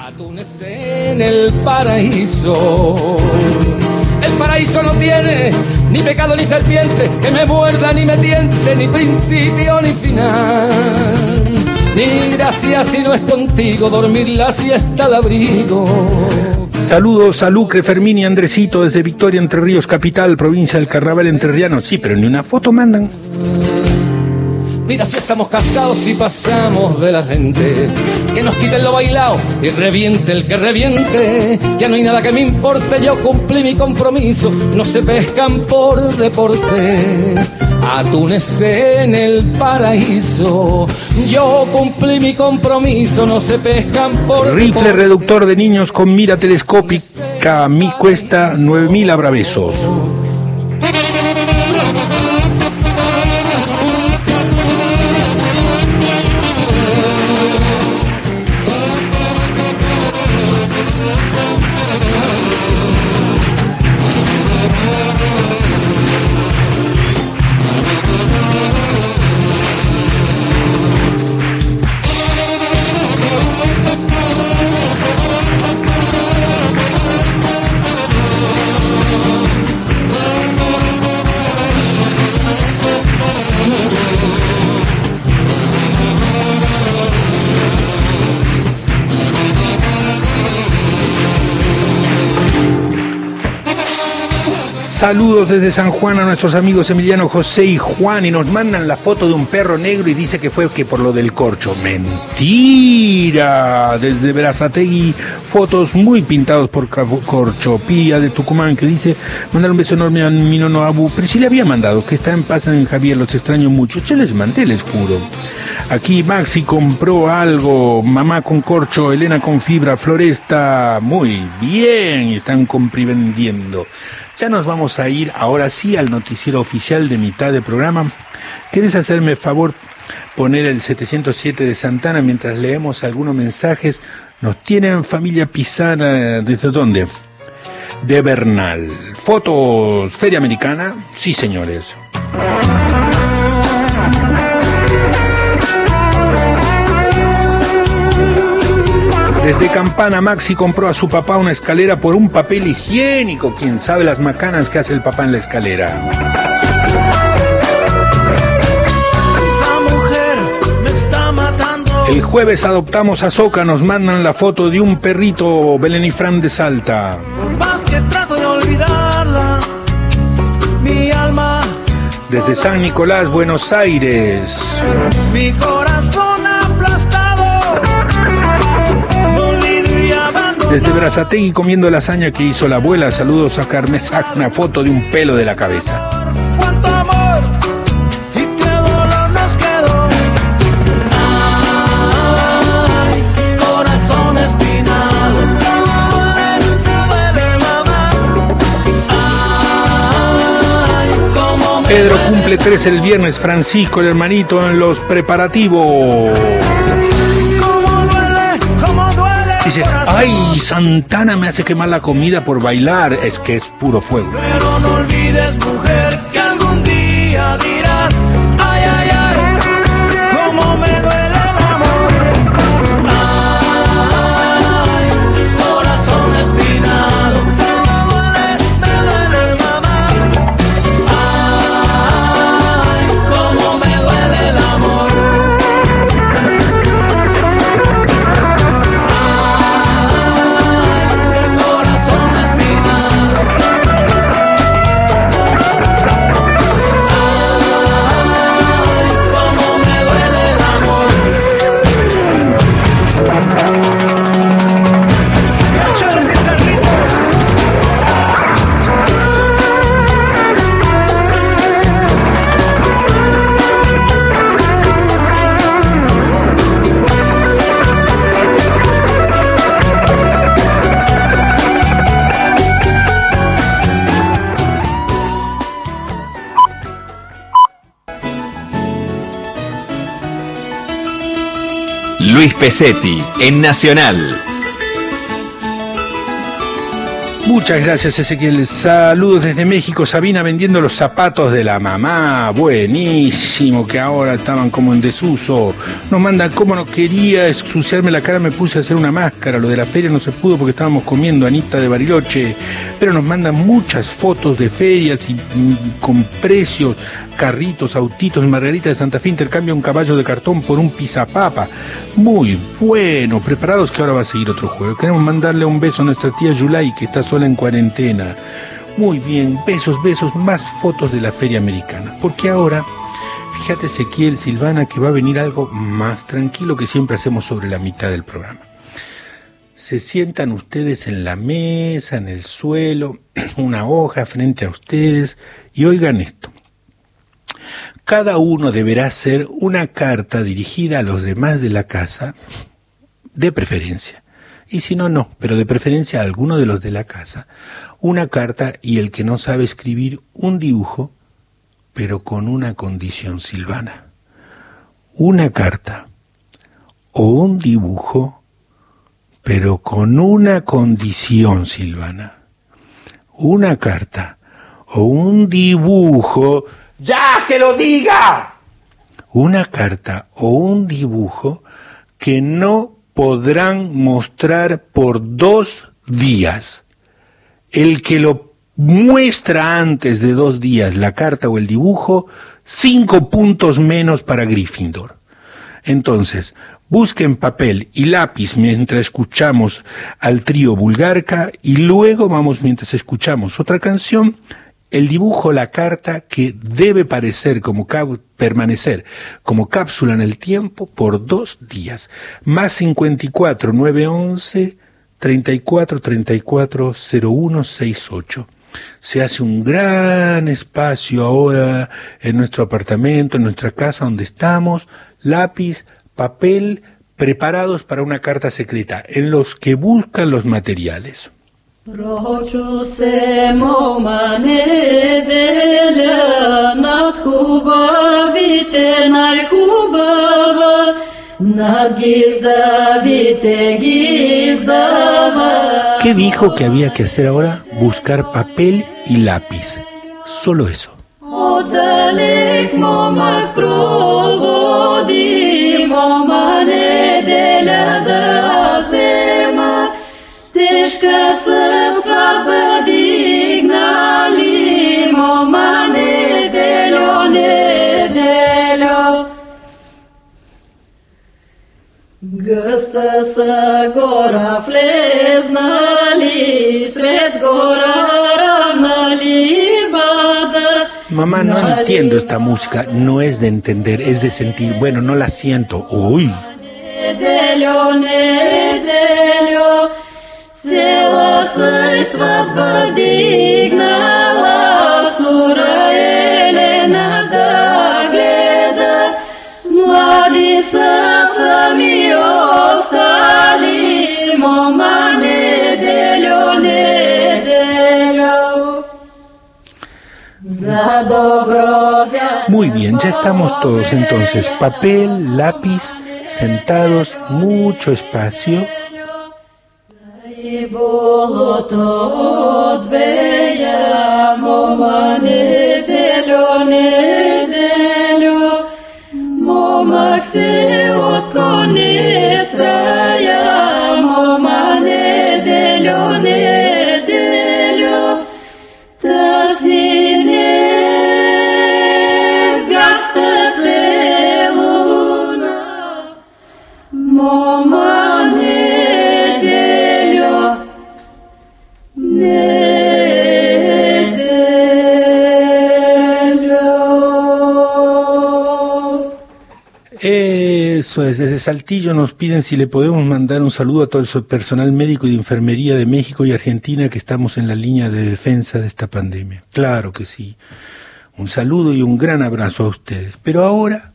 Atunes en el paraíso. El paraíso no tiene ni pecado ni serpiente que me muerda ni me tiente, ni principio ni final. Ni gracia si no es contigo, dormir la siesta al abrigo. Saludos a Lucre, Fermín y Andresito desde Victoria, Entre Ríos, capital, provincia del Carnaval Entrerriano. Sí, pero ni una foto mandan. Mira si estamos casados y pasamos de la gente. Que nos quiten lo bailado y reviente el que reviente. Ya no hay nada que me importe, yo cumplí mi compromiso. No se pescan por deporte. Atunes en el paraíso. Yo cumplí mi compromiso, no se pescan por Rifle deporte. reductor de niños con mira telescópica, mi cuesta 9000 abrabesos. Saludos desde San Juan a nuestros amigos Emiliano José y Juan y nos mandan la foto de un perro negro y dice que fue que por lo del corcho. Mentira. Desde Verazategui, fotos muy pintados por Corcho. Pía de Tucumán que dice, mandar un beso enorme a mi nono Abu. Pero si le había mandado, que está en paz en Javier, los extraño mucho. Yo les mandé, les juro. Aquí Maxi compró algo, mamá con corcho, Elena con fibra, Floresta, muy bien, están comprivendiendo. Ya nos vamos a ir ahora sí al noticiero oficial de mitad de programa. ¿Quieres hacerme favor poner el 707 de Santana mientras leemos algunos mensajes? Nos tienen familia Pisana, ¿desde dónde? De Bernal. Fotos, Feria Americana, sí señores. Desde Campana, Maxi compró a su papá una escalera por un papel higiénico. Quién sabe las macanas que hace el papá en la escalera. Esa mujer me está matando. El jueves adoptamos a Soca, nos mandan la foto de un perrito Fran de Salta. Mi Desde San Nicolás, Buenos Aires. Desde Brazategui comiendo lasaña que hizo la abuela. Saludos a Carmen. Saca una foto de un pelo de la cabeza. Pedro cumple tres el viernes. Francisco, el hermanito, en los preparativos. Dice, ay, Santana me hace quemar la comida por bailar. Es que es puro fuego. Pero no olvides, mujer, Luis Pesetti, en Nacional. Muchas gracias, Ezequiel. Saludos desde México. Sabina vendiendo los zapatos de la mamá. Buenísimo, que ahora estaban como en desuso. Nos mandan, como no quería ensuciarme la cara, me puse a hacer una máscara. Lo de la feria no se pudo porque estábamos comiendo Anita de Bariloche. Pero nos mandan muchas fotos de ferias y mm, con precios, carritos, autitos. Margarita de Santa Fe intercambia un caballo de cartón por un pizapapa. Muy bueno, preparados que ahora va a seguir otro juego. Queremos mandarle un beso a nuestra tía Yulai, que está sola en cuarentena. Muy bien, besos, besos, más fotos de la feria americana. Porque ahora, fíjate Ezequiel, Silvana, que va a venir algo más tranquilo que siempre hacemos sobre la mitad del programa. Se sientan ustedes en la mesa, en el suelo, una hoja frente a ustedes y oigan esto. Cada uno deberá hacer una carta dirigida a los demás de la casa, de preferencia. Y si no, no, pero de preferencia a alguno de los de la casa. Una carta y el que no sabe escribir un dibujo, pero con una condición silvana. Una carta o un dibujo, pero con una condición silvana. Una carta o un dibujo, ¡ya que lo diga! Una carta o un dibujo que no podrán mostrar por dos días. El que lo muestra antes de dos días, la carta o el dibujo, cinco puntos menos para Gryffindor. Entonces, busquen papel y lápiz mientras escuchamos al trío Bulgarca y luego vamos mientras escuchamos otra canción el dibujo, la carta que debe parecer como permanecer como cápsula en el tiempo por dos días. Más 54 911 34 34 01 68. Se hace un gran espacio ahora en nuestro apartamento, en nuestra casa donde estamos, lápiz, papel, preparados para una carta secreta, en los que buscan los materiales. ¿Qué dijo que había que hacer ahora? Buscar papel y lápiz. Solo eso. Găstă să gora sred gora. Mamá, no entiendo esta música. No es de entender, es de sentir. Bueno, no la siento. Uy. Muy bien, ya estamos todos entonces. Papel, lápiz, sentados, mucho espacio. І було то двея, мома неделю, неделю, мома се от конестрая, мома Eso es, desde Saltillo nos piden si le podemos mandar un saludo a todo el personal médico y de enfermería de México y Argentina que estamos en la línea de defensa de esta pandemia. Claro que sí. Un saludo y un gran abrazo a ustedes. Pero ahora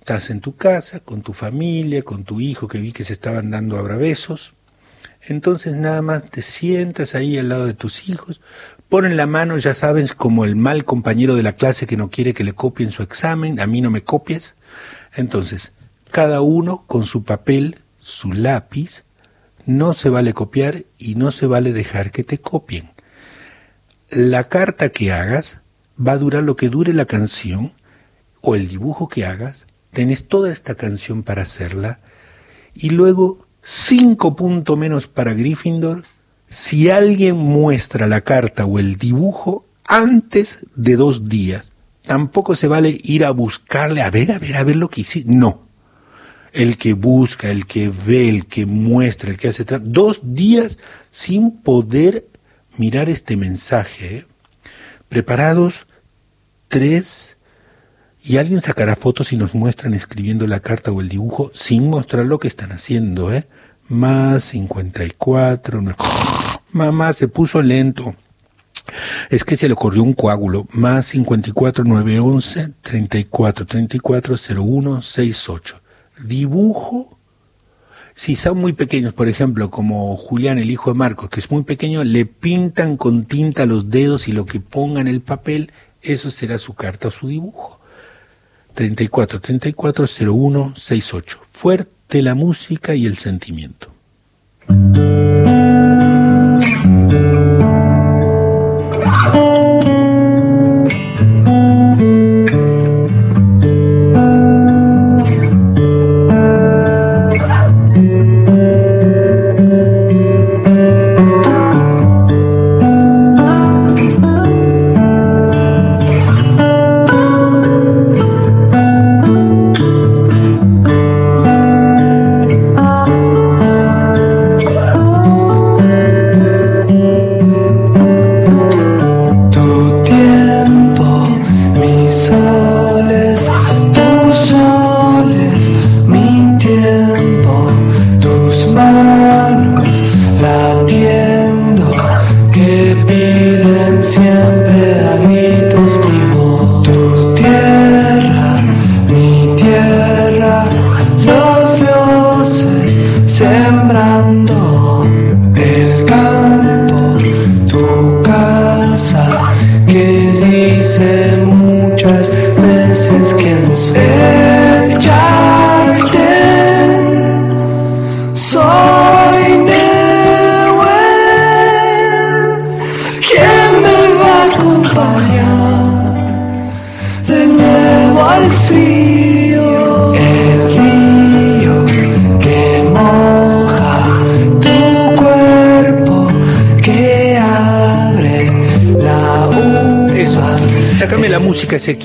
estás en tu casa, con tu familia, con tu hijo que vi que se estaban dando abrabesos. Entonces nada más te sientas ahí al lado de tus hijos, ponen la mano, ya sabes, como el mal compañero de la clase que no quiere que le copien su examen, a mí no me copies. Entonces, cada uno con su papel, su lápiz, no se vale copiar y no se vale dejar que te copien. La carta que hagas va a durar lo que dure la canción o el dibujo que hagas. Tenés toda esta canción para hacerla y luego cinco puntos menos para Gryffindor si alguien muestra la carta o el dibujo antes de dos días. Tampoco se vale ir a buscarle, a ver, a ver, a ver lo que hiciste. No. El que busca, el que ve, el que muestra, el que hace... Dos días sin poder mirar este mensaje. ¿eh? Preparados, tres, y alguien sacará fotos y nos muestran escribiendo la carta o el dibujo sin mostrar lo que están haciendo, ¿eh? Más 54, no- mamá se puso lento. Es que se le ocurrió un coágulo. Más 54 911 34 34 01 68. Dibujo. Si son muy pequeños, por ejemplo, como Julián, el hijo de Marcos, que es muy pequeño, le pintan con tinta los dedos y lo que ponga en el papel, eso será su carta o su dibujo. 34 34 01 68. Fuerte la música y el sentimiento.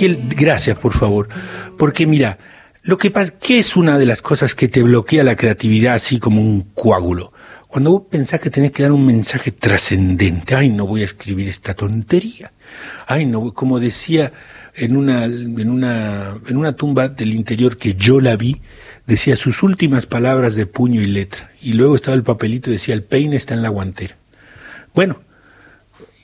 Gracias, por favor. Porque mira, lo que pasa, ¿qué es una de las cosas que te bloquea la creatividad así como un coágulo? Cuando vos pensás que tenés que dar un mensaje trascendente, ay, no voy a escribir esta tontería. Ay, no, como decía en una, en una, en una tumba del interior que yo la vi, decía sus últimas palabras de puño y letra. Y luego estaba el papelito y decía, el peine está en la guantera. Bueno,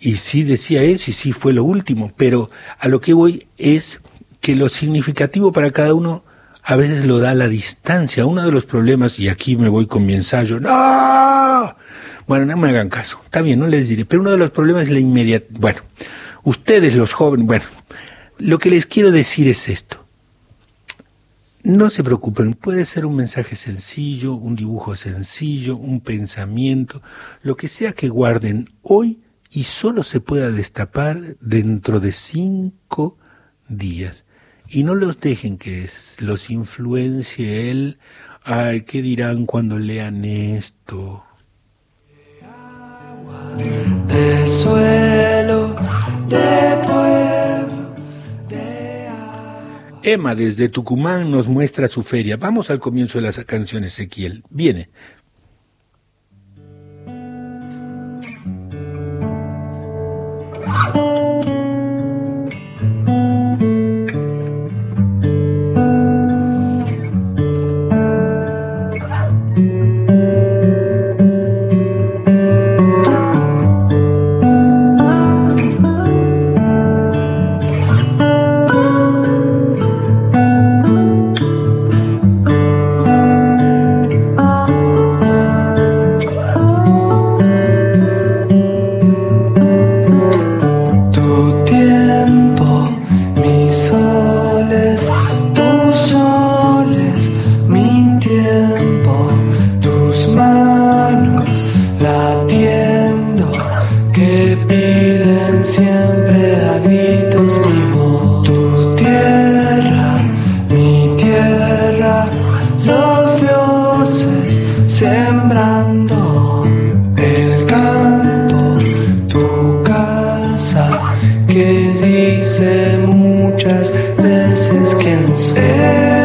y sí decía eso y sí fue lo último, pero a lo que voy es que lo significativo para cada uno a veces lo da la distancia. Uno de los problemas, y aquí me voy con mi ensayo, ¡no! Bueno, no me hagan caso, está bien, no les diré, pero uno de los problemas es la inmediata. Bueno, ustedes los jóvenes, bueno, lo que les quiero decir es esto. No se preocupen, puede ser un mensaje sencillo, un dibujo sencillo, un pensamiento, lo que sea que guarden hoy y solo se pueda destapar dentro de cinco días. Y no los dejen que los influencie él, ay, ¿qué dirán cuando lean esto? de suelo, de pueblo. Emma desde Tucumán nos muestra su feria. Vamos al comienzo de las canciones, Ezequiel. Viene. Tu que dice muchas veces quién soy.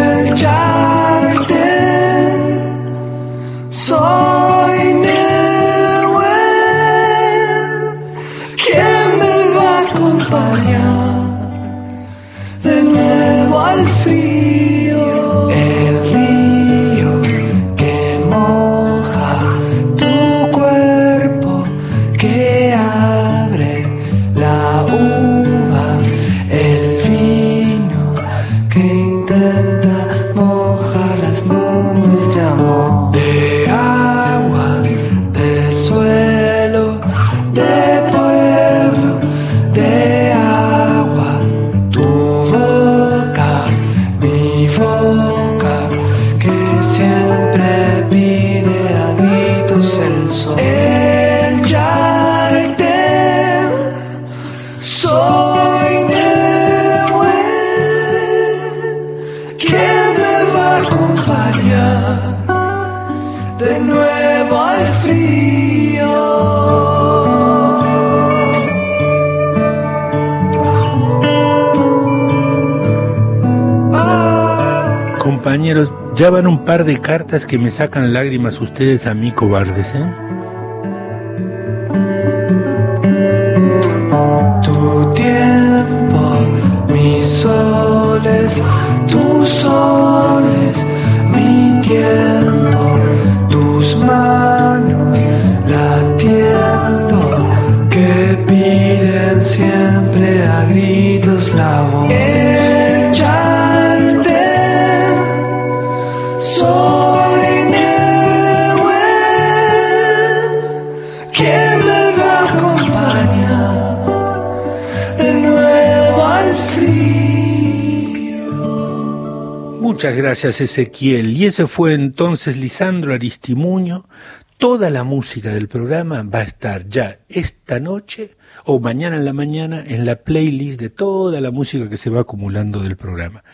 Un par de cartas que me sacan lágrimas ustedes a mí cobardes, ¿eh? Tu tiempo, mis soles, tus soles, mi tiempo, tus manos latiendo que piden siempre a gritos la voz. Muchas gracias Ezequiel. Y ese fue entonces Lisandro Aristimuño. Toda la música del programa va a estar ya esta noche o mañana en la mañana en la playlist de toda la música que se va acumulando del programa.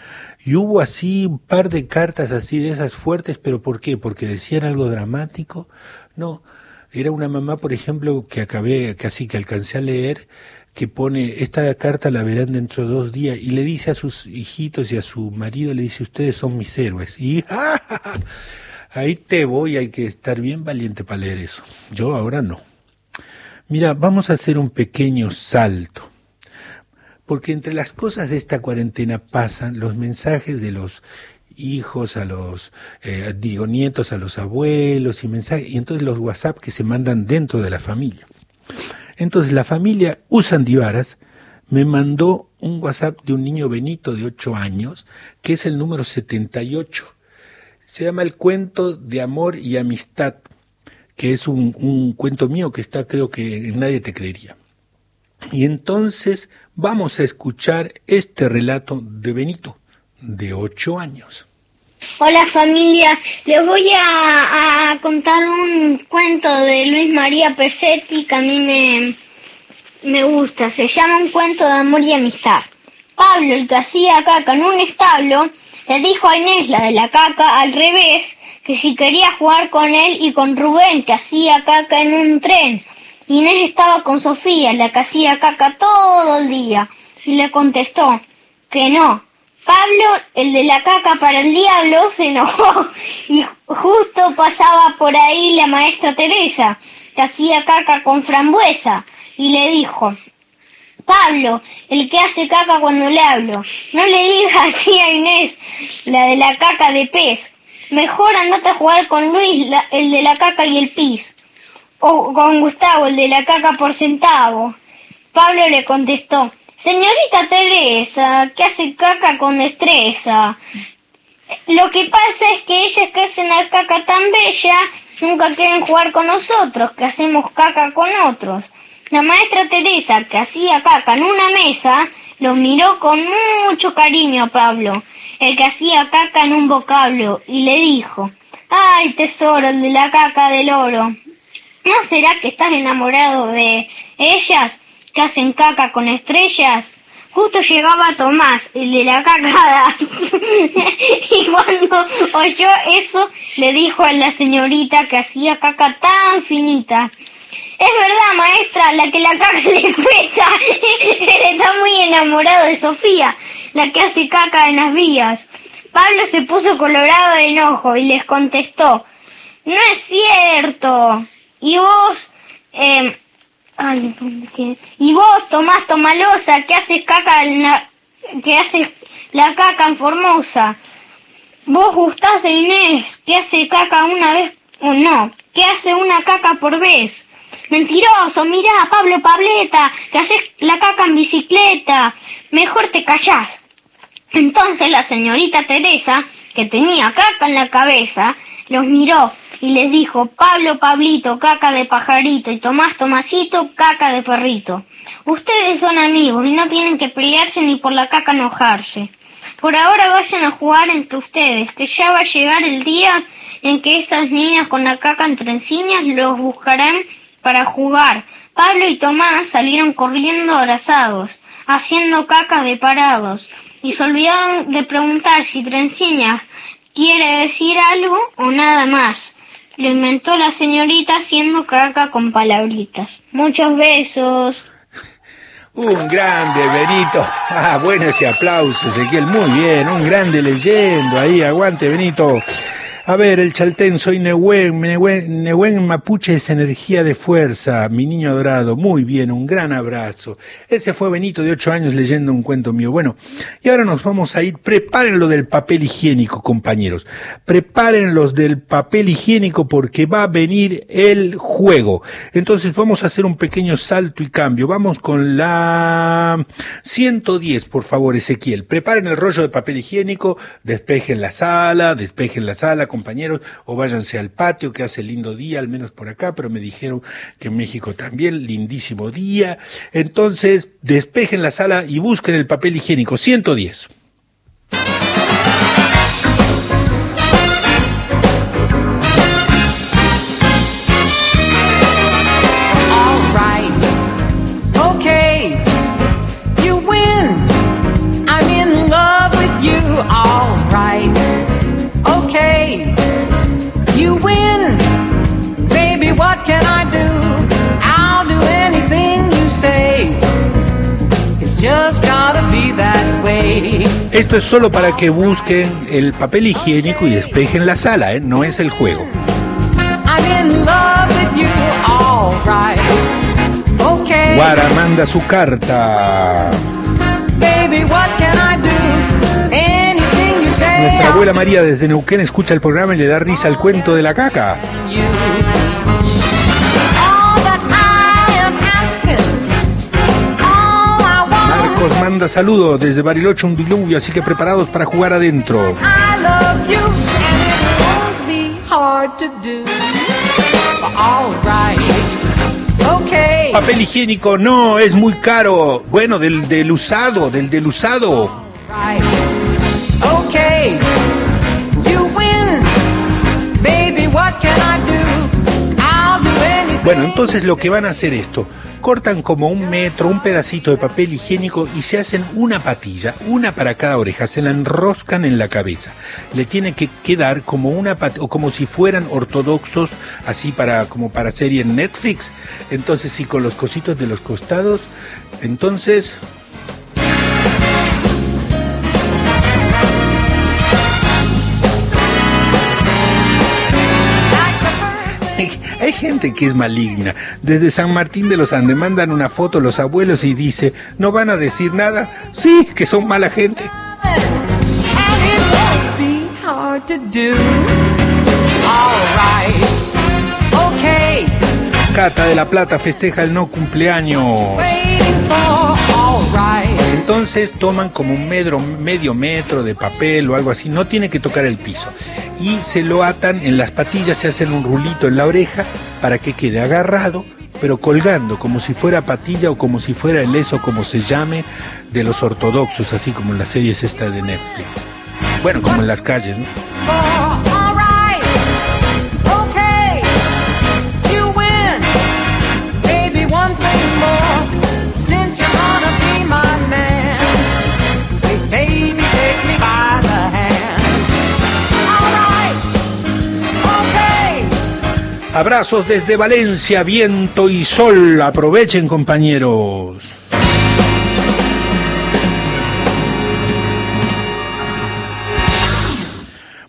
Y hubo así un par de cartas así de esas fuertes, pero ¿por qué? Porque decían algo dramático. No, era una mamá, por ejemplo, que acabé, casi que alcancé a leer, que pone, esta carta la verán dentro de dos días, y le dice a sus hijitos y a su marido, le dice, ustedes son mis héroes. Y ahí te voy, hay que estar bien valiente para leer eso. Yo ahora no. Mira, vamos a hacer un pequeño salto. Porque entre las cosas de esta cuarentena pasan los mensajes de los hijos, a los, eh, digo, nietos, a los abuelos y mensajes, y entonces los WhatsApp que se mandan dentro de la familia. Entonces la familia Usandivaras me mandó un WhatsApp de un niño Benito de 8 años, que es el número 78. Se llama El cuento de amor y amistad, que es un, cuento mío que está creo que nadie te creería. Y entonces vamos a escuchar este relato de Benito, de 8 años. Hola familia, les voy a, contar un cuento de Luis María Pesetti que a mí me, me gusta. Se llama Un cuento de amor y amistad. Pablo, el que hacía caca en un establo, le dijo a Inés, la de la caca, al revés, que si quería jugar con él y con Rubén, que hacía caca en un tren. Inés estaba con Sofía, la que hacía caca todo el día, y le contestó que no. Pablo, el de la caca para el diablo, se enojó y justo pasaba por ahí la maestra Teresa, que hacía caca con frambuesa, y le dijo, Pablo, el que hace caca cuando le hablo, no le digas así a Inés, la de la caca de pez. Mejor andate a jugar con Luis, el de la caca y el pis. O con Gustavo, el de la caca por centavo. Pablo le contestó, Señorita Teresa, que hace caca con destreza. Lo que pasa es que ellas que hacen la caca tan bella nunca quieren jugar con nosotros, que hacemos caca con otros. La maestra Teresa, que hacía caca en una mesa, lo miró con mucho cariño a Pablo, el que hacía caca en un vocablo, y le dijo, ¡Ay, tesoro, el de la caca del oro! ¿No será que estás enamorado de ellas que hacen caca con estrellas? Justo llegaba Tomás, el de la cacada, y cuando oyó eso le dijo a la señorita que hacía caca tan finita. Es verdad, maestra, la que la caca le cuesta. Él está muy enamorado de Sofía, la que hace caca en las vías. Pablo se puso colorado de enojo y les contestó, no es cierto. Y vos, eh, ay, ¿dónde y vos, Tomás Tomalosa, que haces caca en la, que haces la caca en Formosa. Vos gustás de Inés, que hace caca una vez o no, que hace una caca por vez. Mentiroso, mirá, Pablo Pableta, que haces la caca en bicicleta. Mejor te callás. Entonces la señorita Teresa, que tenía caca en la cabeza, los miró y les dijo, Pablo Pablito, caca de pajarito, y Tomás Tomasito, caca de perrito. Ustedes son amigos y no tienen que pelearse ni por la caca enojarse. Por ahora vayan a jugar entre ustedes, que ya va a llegar el día en que estas niñas con la caca entre encinas los buscarán para jugar. Pablo y Tomás salieron corriendo abrazados, haciendo caca de parados, y se olvidaron de preguntar si Trenciñas quiere decir algo o nada más. Lo inventó la señorita haciendo caca con palabritas. Muchos besos. Un grande, Benito. Ah, bueno ese aplauso, Ezequiel. Muy bien, un grande leyendo ahí. Aguante, Benito. A ver, el chaltén, soy Nehuen, Nehuen, Mapuche es energía de fuerza, mi niño adorado, muy bien, un gran abrazo. Ese fue Benito de ocho años leyendo un cuento mío. Bueno, y ahora nos vamos a ir, preparen lo del papel higiénico, compañeros. Preparen los del papel higiénico porque va a venir el juego. Entonces vamos a hacer un pequeño salto y cambio. Vamos con la 110, por favor, Ezequiel. Preparen el rollo de papel higiénico, despejen la sala, despejen la sala, compañeros, o váyanse al patio, que hace lindo día, al menos por acá, pero me dijeron que en México también, lindísimo día. Entonces, despejen la sala y busquen el papel higiénico. 110. Esto es solo para que busquen el papel higiénico y despejen la sala, ¿eh? no es el juego. Guara manda su carta. Nuestra abuela María desde Neuquén escucha el programa y le da risa al cuento de la caca. Marcos manda saludos desde Bariloche, un diluvio, así que preparados para jugar adentro. Papel higiénico, no, es muy caro. Bueno, del, del usado, del del usado. Bueno, entonces lo que van a hacer esto, cortan como un metro, un pedacito de papel higiénico y se hacen una patilla, una para cada oreja, se la enroscan en la cabeza. Le tiene que quedar como una pat- o como si fueran ortodoxos, así para como para serie en Netflix. Entonces sí con los cositos de los costados, entonces gente que es maligna. Desde San Martín de los Andes mandan una foto los abuelos y dice, ¿no van a decir nada? Sí, que son mala gente. Cata de la Plata festeja el no cumpleaños. Entonces toman como un medio metro de papel o algo así, no tiene que tocar el piso. Y se lo atan en las patillas, se hacen un rulito en la oreja para que quede agarrado, pero colgando, como si fuera patilla o como si fuera el eso, como se llame, de los ortodoxos, así como en las series esta de Netflix. Bueno, como en las calles, ¿no? Abrazos desde Valencia, viento y sol. Aprovechen, compañeros.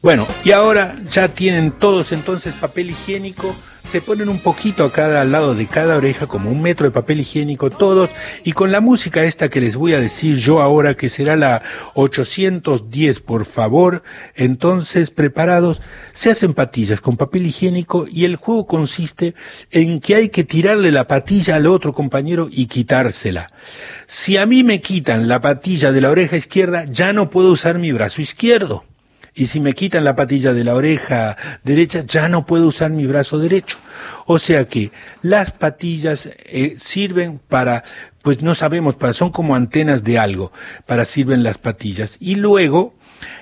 Bueno, y ahora ya tienen todos entonces papel higiénico. Se ponen un poquito a cada lado de cada oreja, como un metro de papel higiénico todos, y con la música esta que les voy a decir yo ahora, que será la 810, por favor, entonces preparados, se hacen patillas con papel higiénico y el juego consiste en que hay que tirarle la patilla al otro compañero y quitársela. Si a mí me quitan la patilla de la oreja izquierda, ya no puedo usar mi brazo izquierdo. Y si me quitan la patilla de la oreja derecha, ya no puedo usar mi brazo derecho. O sea que las patillas eh, sirven para, pues no sabemos, para, son como antenas de algo, para sirven las patillas. Y luego,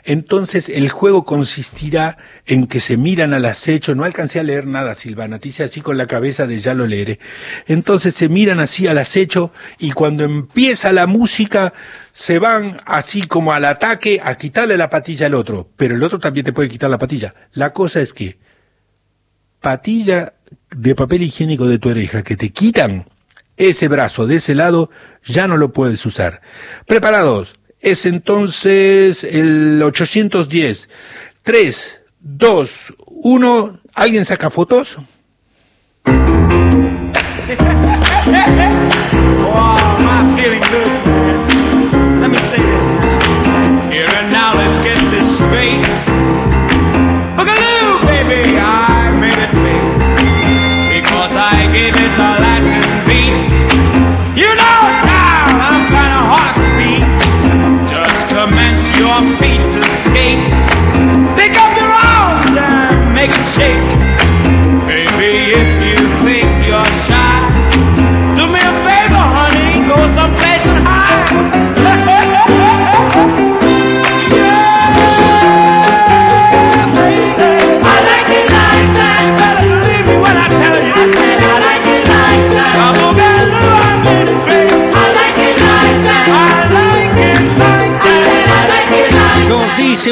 entonces el juego consistirá en que se miran al acecho, no alcancé a leer nada, Silvana, te hice así con la cabeza de ya lo leeré. Entonces se miran así al acecho y cuando empieza la música se van así como al ataque a quitarle la patilla al otro, pero el otro también te puede quitar la patilla. La cosa es que patilla de papel higiénico de tu oreja que te quitan ese brazo de ese lado, ya no lo puedes usar. Preparados. Es entonces el 810. 3, 2, 1. ¿Alguien saca fotos? Am I feeling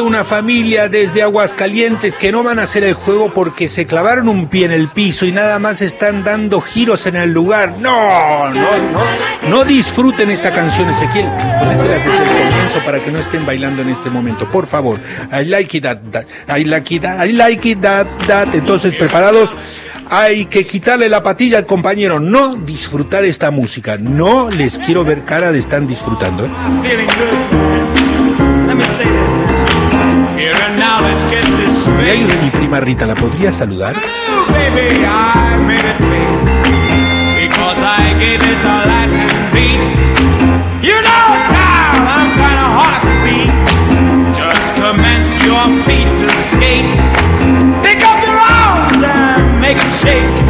una familia desde Aguascalientes que no van a hacer el juego porque se clavaron un pie en el piso y nada más están dando giros en el lugar. No, no, no. No disfruten esta canción, Ezequiel. Ponéselas desde el comienzo para que no estén bailando en este momento. Por favor. I like it that, that. I like it that. I like it that, that. Entonces, preparados. Hay que quitarle la patilla al compañero, no disfrutar esta música. No les quiero ver cara de están disfrutando. ¿eh? Straight. una mi prima Rita, ¿la podría saludar? Ooh, baby, I made it big because I gave it the Latin beat. You know, child, I'm kind of hard to beat. Just commence your feet to skate. Pick up your arms and make 'em shake.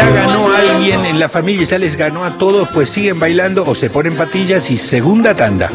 Ya ganó alguien en la familia, ya les ganó a todos, pues siguen bailando o se ponen patillas y segunda tanda.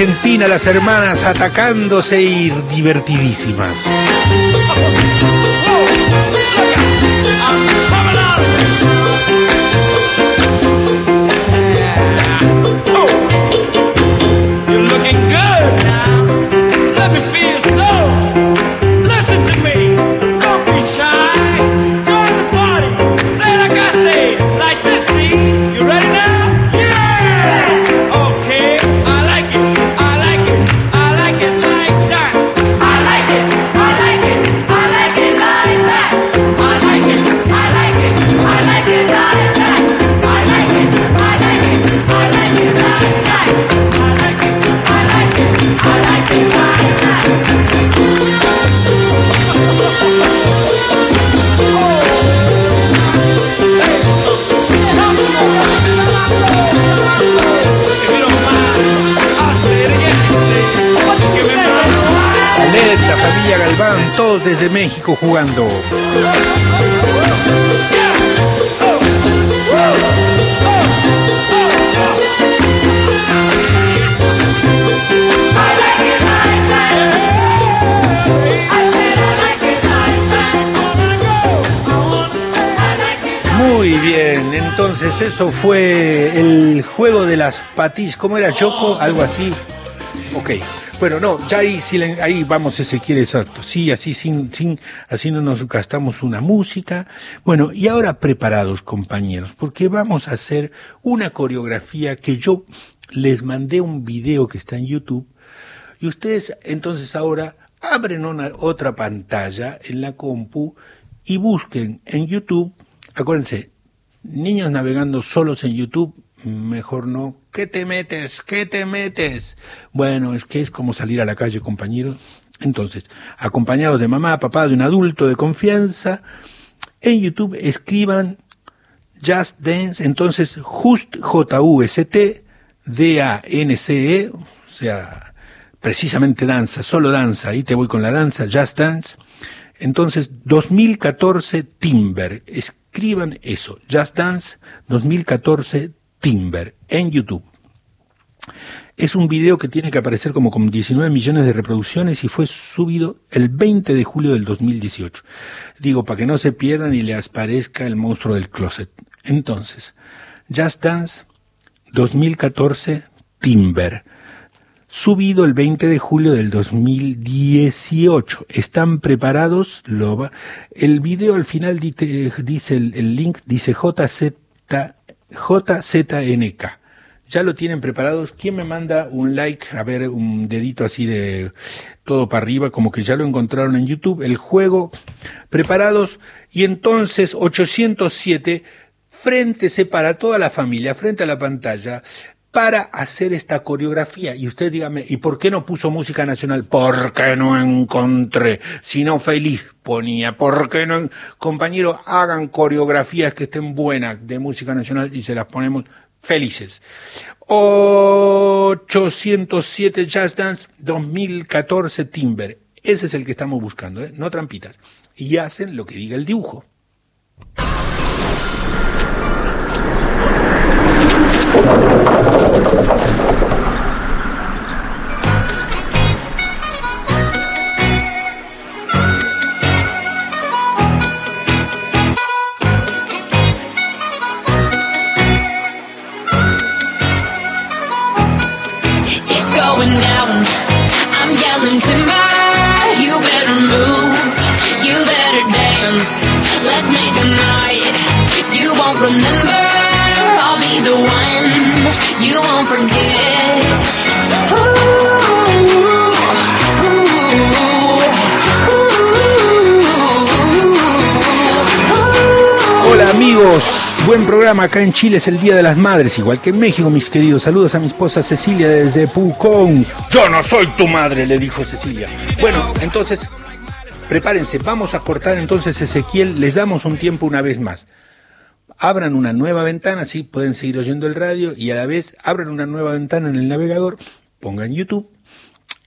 Argentina, las hermanas atacándose y divertidísimas. I like it. Muy bien, entonces eso fue el juego de las patillas. ¿Cómo era Choco? Algo así. Ok. Bueno, no, ya ahí, ahí vamos Ezequiel, exacto. Sí, así sin, sin, así no nos gastamos una música. Bueno, y ahora preparados, compañeros, porque vamos a hacer una coreografía que yo les mandé un video que está en YouTube. Y ustedes entonces ahora abren una, otra pantalla en la compu y busquen en YouTube, acuérdense, niños navegando solos en YouTube, mejor no. ¿Qué te metes? ¿Qué te metes? Bueno, es que es como salir a la calle, compañeros. Entonces, acompañados de mamá, papá, de un adulto de confianza, en YouTube escriban Just Dance, entonces Just J-U-S-T D-A-N-C-E, o sea, precisamente danza, solo danza, ahí te voy con la danza, Just Dance. Entonces, 2014 Timber, escriban eso, Just Dance 2014 Timber, en YouTube. Es un video que tiene que aparecer como con 19 millones de reproducciones y fue subido el 20 de julio del 2018. Digo, para que no se pierdan y les parezca el monstruo del closet. Entonces, Just Dance 2014 Timber. Subido el 20 de julio del 2018. ¿Están preparados? Lo va- El video al final dice, el, el link dice JZ, JZNK. ¿Ya lo tienen preparados? ¿Quién me manda un like? A ver, un dedito así de todo para arriba, como que ya lo encontraron en YouTube. El juego, preparados. Y entonces, 807, fréntese para toda la familia, frente a la pantalla, para hacer esta coreografía. Y usted dígame, ¿y por qué no puso música nacional? Porque no encontré. Si no, feliz ponía. ¿Por qué no? en- Compañero, hagan coreografías que estén buenas de música nacional y se las ponemos felices. 807 Jazz Dance 2014 Timber. Ese es el que estamos buscando, ¿eh? no trampitas. Y hacen lo que diga el dibujo. Buen programa acá en Chile es el Día de las Madres, igual que en México, mis queridos. Saludos a mi esposa Cecilia desde Pucón. Yo no soy tu madre, le dijo Cecilia. Bueno, entonces, prepárense, vamos a cortar entonces Ezequiel, les damos un tiempo una vez más. Abran una nueva ventana, así pueden seguir oyendo el radio y a la vez abran una nueva ventana en el navegador, pongan YouTube,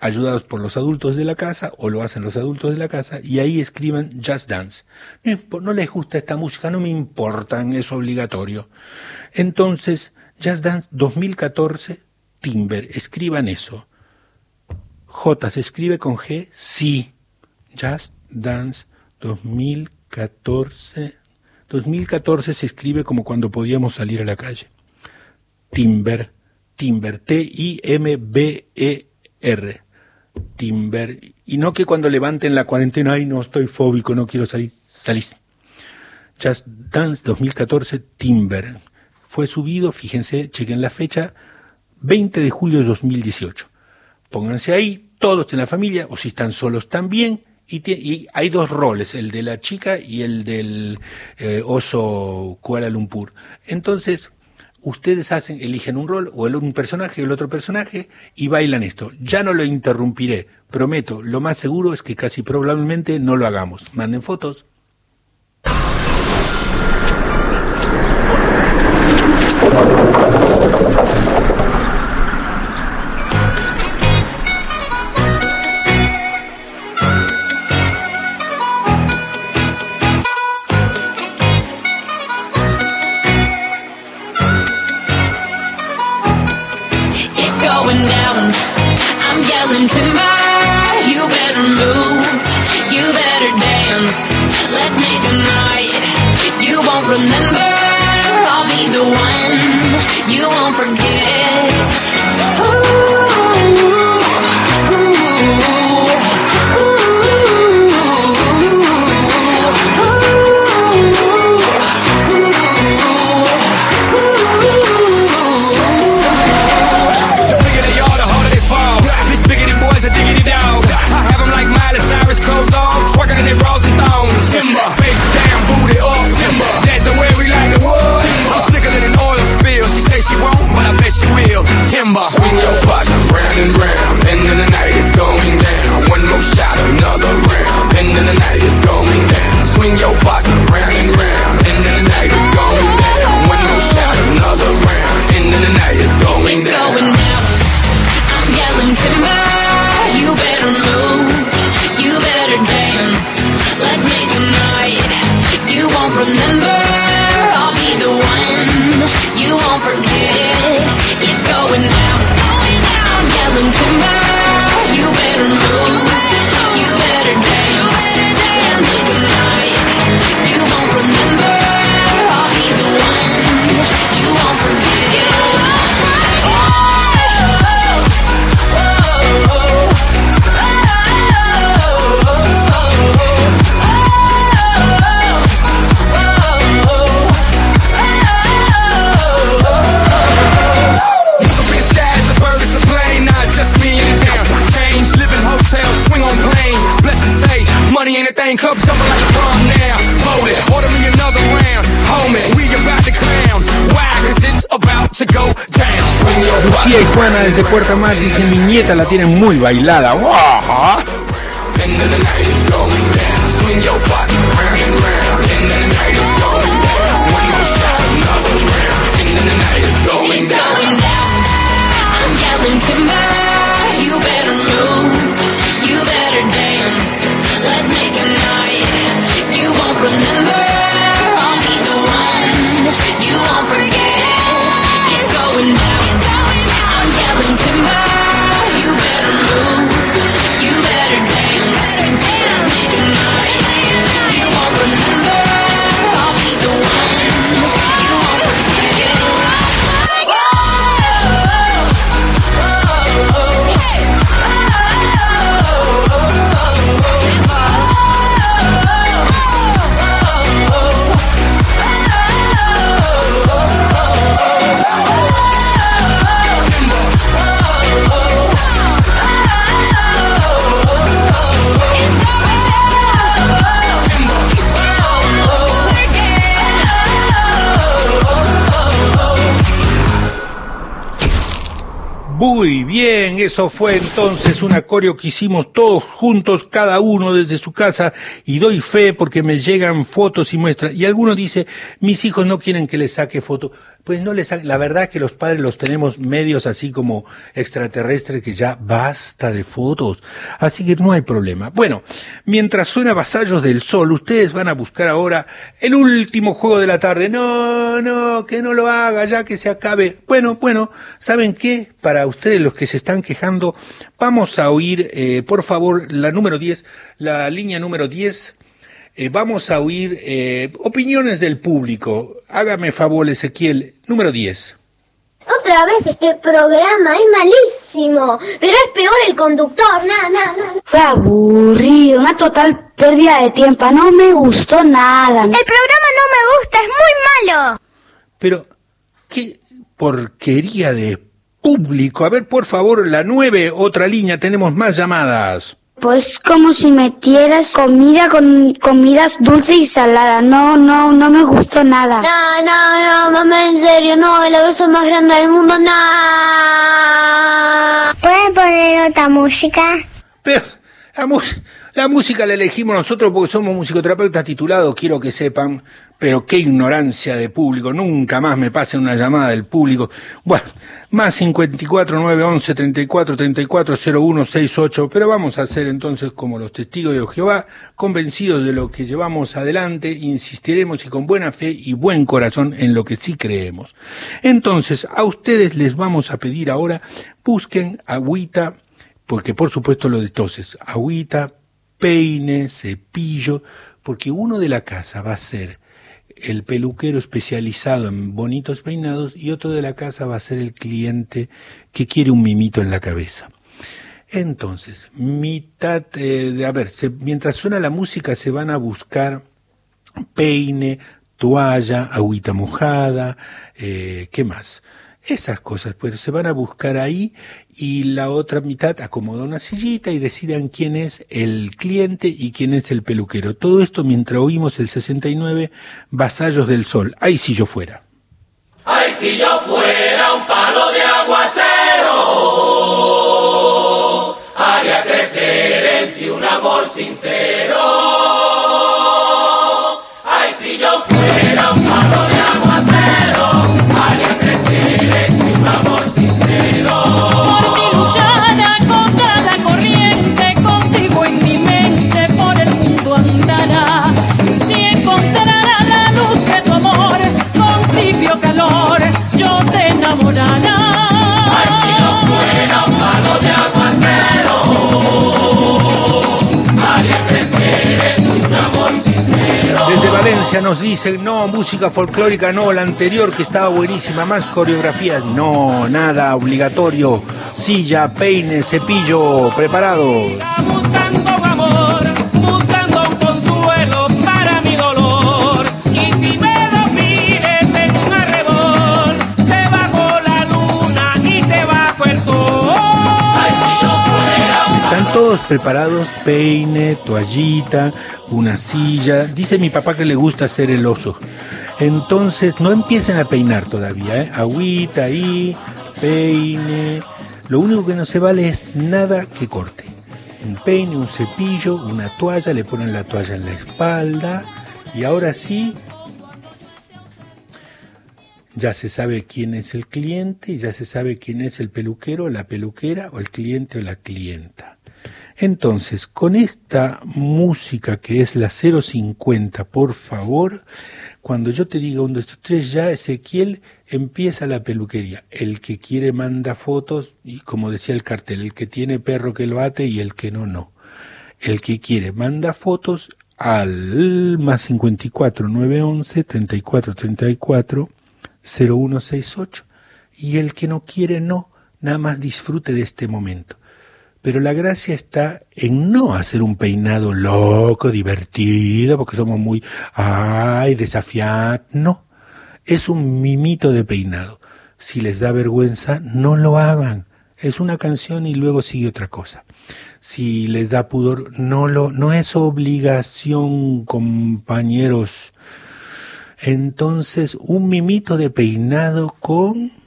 ayudados por los adultos de la casa, o lo hacen los adultos de la casa, y ahí escriban Just Dance. No, no les gusta esta música, no me importan, es obligatorio. Entonces, Just Dance 2014, Timber, escriban eso. J se escribe con G, sí. Just Dance 2014. 2014 se escribe como cuando podíamos salir a la calle. Timber, Timber, T-I-M-B-E-R. Timber. Y no que cuando levanten la cuarentena, ay, no, estoy fóbico, no quiero salir. Salís. Just Dance 2014, Timber. Fue subido, fíjense, chequen la fecha, 20 de julio de 2018. Pónganse ahí, todos en la familia, o si están solos también, y, y hay dos roles, el de la chica y el del eh, oso Kuala Lumpur. Entonces, ustedes hacen, eligen un rol, o el, un personaje o el otro personaje, y bailan esto. Ya no lo interrumpiré, prometo, lo más seguro es que casi probablemente no lo hagamos. Manden fotos. Butt. Lucía y Juana desde Puerto Mar dicen mi nieta la tienen muy bailada. Eso fue entonces un acorio que hicimos todos juntos, cada uno desde su casa, y doy fe porque me llegan fotos y muestras. Y alguno dice, mis hijos no quieren que les saque foto. Pues no les la verdad que los padres los tenemos medios así como extraterrestres que ya basta de fotos. Así que no hay problema. Bueno, mientras suena Vasallos del Sol, ustedes van a buscar ahora el último juego de la tarde. No, no, que no lo haga, ya que se acabe. Bueno, bueno, ¿saben qué? Para ustedes los que se están quejando, vamos a oír, eh, por favor, la número 10, la línea número 10. Eh, vamos a oír eh, opiniones del público. Hágame favor, Ezequiel, número 10. Otra vez este programa es malísimo, pero es peor el conductor, nada, nada, nada. Fue aburrido, una total pérdida de tiempo. No me gustó nada. El programa no me gusta, es muy malo. Pero, qué porquería de público. A ver, por favor, la 9, otra línea, tenemos más llamadas. Pues como si metieras comida con comidas dulce y salada. No, no, no me gustó nada. No, no, no, mamá, en serio, no, el abrazo más grande del mundo, no. ¿Pueden poner otra música? Pero la, mus- la música la elegimos nosotros porque somos musicoterapeutas titulados, quiero que sepan, pero qué ignorancia de público, nunca más me pasen una llamada del público. Bueno, más 54 911 34 34 01 68, pero vamos a hacer entonces como los testigos de Jehová, convencidos de lo que llevamos adelante, insistiremos y con buena fe y buen corazón en lo que sí creemos. Entonces, a ustedes les vamos a pedir ahora, busquen agüita, porque por supuesto lo de toses, agüita, peine, cepillo, porque uno de la casa va a ser el peluquero especializado en bonitos peinados y otro de la casa va a ser el cliente que quiere un mimito en la cabeza. Entonces, mitad, eh, de, a ver, mientras suena la música se van a buscar peine, toalla, agüita mojada, eh, ¿qué más? Esas cosas, pues se van a buscar ahí y la otra mitad acomoda una sillita y decidan quién es el cliente y quién es el peluquero. Todo esto mientras oímos el 69 Vasallos del Sol. Ay, si yo fuera. Ay, si yo fuera un palo de aguacero, haría crecer en ti un amor sincero. Ay, si yo fuera un palo de te enamorará. Ay, si yo fuera un palo de aguacero, haría crecer en ti un amor sincero. Desde Valencia nos dicen, no, música folclórica no, la anterior que estaba buenísima, más coreografías, no, nada obligatorio, silla, peine, cepillo, preparado. Preparados, peine, toallita, una silla. Dice mi papá que le gusta hacer el oso. Entonces, no empiecen a peinar todavía, ¿eh? Agüita ahí, peine. Lo único que no se vale es nada que corte. Un peine, un cepillo, una toalla, le ponen la toalla en la espalda. Y ahora sí, ya se sabe quién es el cliente y ya se sabe quién es el peluquero, la peluquera o el cliente o la clienta. Entonces, con esta música que es la 050, por favor, cuando yo te diga uno de estos tres, ya Ezequiel empieza la peluquería. El que quiere manda fotos y como decía el cartel, el que tiene perro que lo ate y el que no, no. El que quiere manda fotos al más 54 911 34 34 0168 y el que no quiere no, nada más disfrute de este momento. Pero la gracia está en no hacer un peinado loco, divertido, porque somos muy, ay, desafiados. No, es un mimito de peinado. Si les da vergüenza, no lo hagan. Es una canción y luego sigue otra cosa. Si les da pudor, no lo, no es obligación, compañeros. Entonces, un mimito de peinado con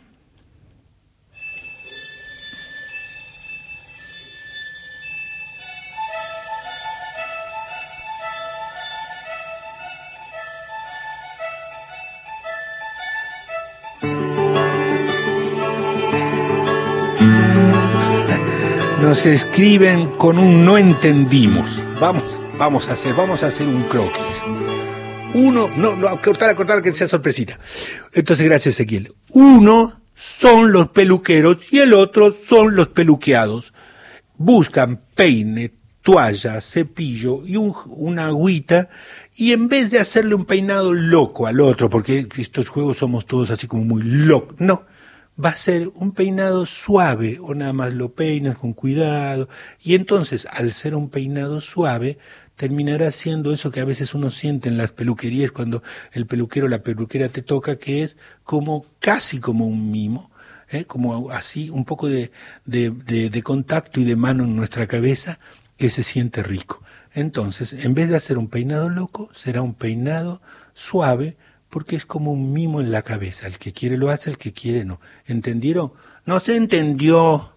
nos escriben con un no entendimos. Vamos, vamos a hacer, vamos a hacer un croquis. Uno, no, no, cortar, cortar, que sea sorpresita. Entonces, gracias, Ezequiel. Uno son los peluqueros y el otro son los peluqueados. Buscan peine, toalla, cepillo y un, una agüita y en vez de hacerle un peinado loco al otro, porque estos juegos somos todos así como muy locos, no, va a ser un peinado suave o nada más lo peinas con cuidado y entonces al ser un peinado suave terminará siendo eso que a veces uno siente en las peluquerías cuando el peluquero o la peluquera te toca que es como casi como un mimo ¿eh? como así un poco de, de, de, de contacto y de mano en nuestra cabeza que se siente rico entonces en vez de hacer un peinado loco será un peinado suave porque es como un mimo en la cabeza. El que quiere lo hace, el que quiere no. ¿Entendieron? No se entendió.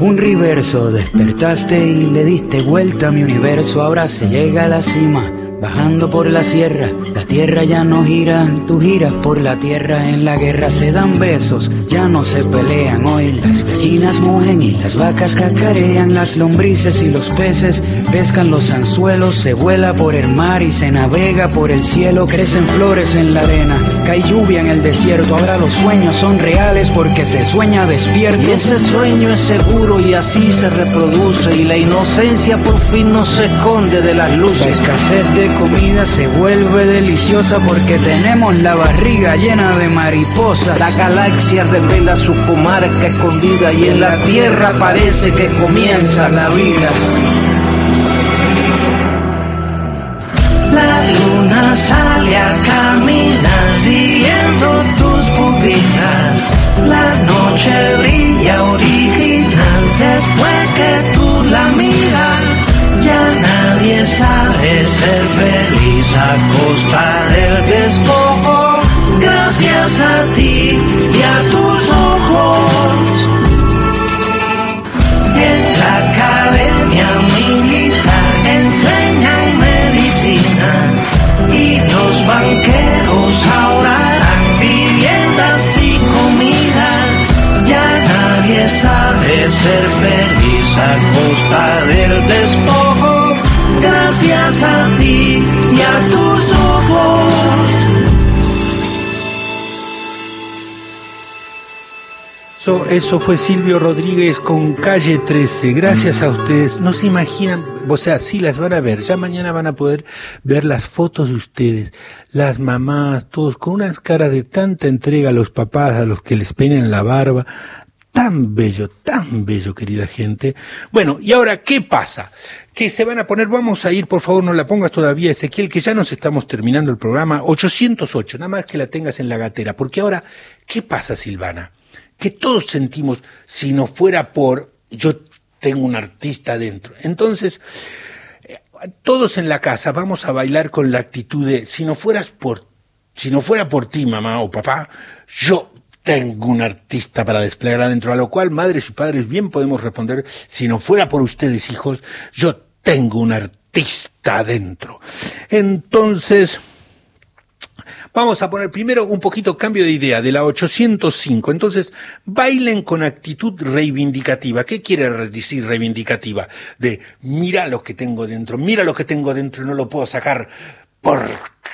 un reverso. Despertaste y le diste vuelta a mi universo. Ahora se llega a la cima Bajando por la sierra, la tierra ya no gira, tú giras por la tierra, en la guerra se dan besos, ya no se pelean hoy, las gallinas mugen y las vacas cacarean, las lombrices y los peces pescan los anzuelos, se vuela por el mar y se navega por el cielo, crecen flores en la arena, cae lluvia en el desierto, ahora los sueños son reales porque se sueña despierto. Y ese sueño es seguro y así se reproduce y la inocencia por fin no se esconde de las luces. La escasez de comida se vuelve deliciosa porque tenemos la barriga llena de mariposas. La galaxia revela su comarca escondida y en la tierra parece que comienza la vida. La noche brilla original después que tú la miras. Ya nadie sabe ser feliz a costa del despojo. Gracias a ti y a tus ojos. En la academia militar enseñan medicina y los banqueros ahora sabe ser feliz a costa del despojo. Gracias a ti y a tus ojos. So, eso fue Silvio Rodríguez con Calle 13. Gracias a ustedes. No se imaginan, o sea, sí las van a ver. Ya mañana van a poder ver las fotos de ustedes, las mamás, todos con unas caras de tanta entrega a los papás, a los que les peinan la barba. Tan bello, tan bello, querida gente. Bueno, y ahora, ¿qué pasa? Que se van a poner, vamos a ir, por favor, no la pongas todavía, Ezequiel, que ya nos estamos terminando el programa. 808, nada más que la tengas en la gatera. Porque ahora, ¿qué pasa, Silvana? que todos sentimos si no fuera por yo tengo un artista dentro. Entonces, eh, todos en la casa vamos a bailar con la actitud de si no fueras por si no fuera por ti, mamá o papá, yo tengo un artista para desplegar adentro, a lo cual madres y padres bien podemos responder, si no fuera por ustedes, hijos, yo tengo un artista adentro. Entonces, Vamos a poner primero un poquito cambio de idea de la 805. Entonces, bailen con actitud reivindicativa. ¿Qué quiere decir reivindicativa? De mira lo que tengo dentro, mira lo que tengo dentro y no lo puedo sacar por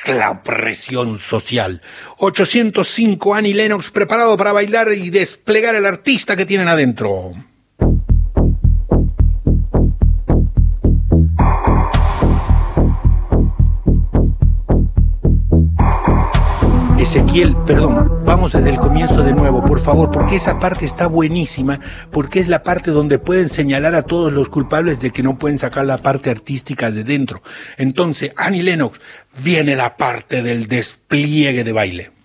la presión social. 805 Annie Lennox preparado para bailar y desplegar el artista que tienen adentro. Ezequiel, perdón, vamos desde el comienzo de nuevo, por favor, porque esa parte está buenísima, porque es la parte donde pueden señalar a todos los culpables de que no pueden sacar la parte artística de dentro. Entonces, Annie Lennox, viene la parte del despliegue de baile.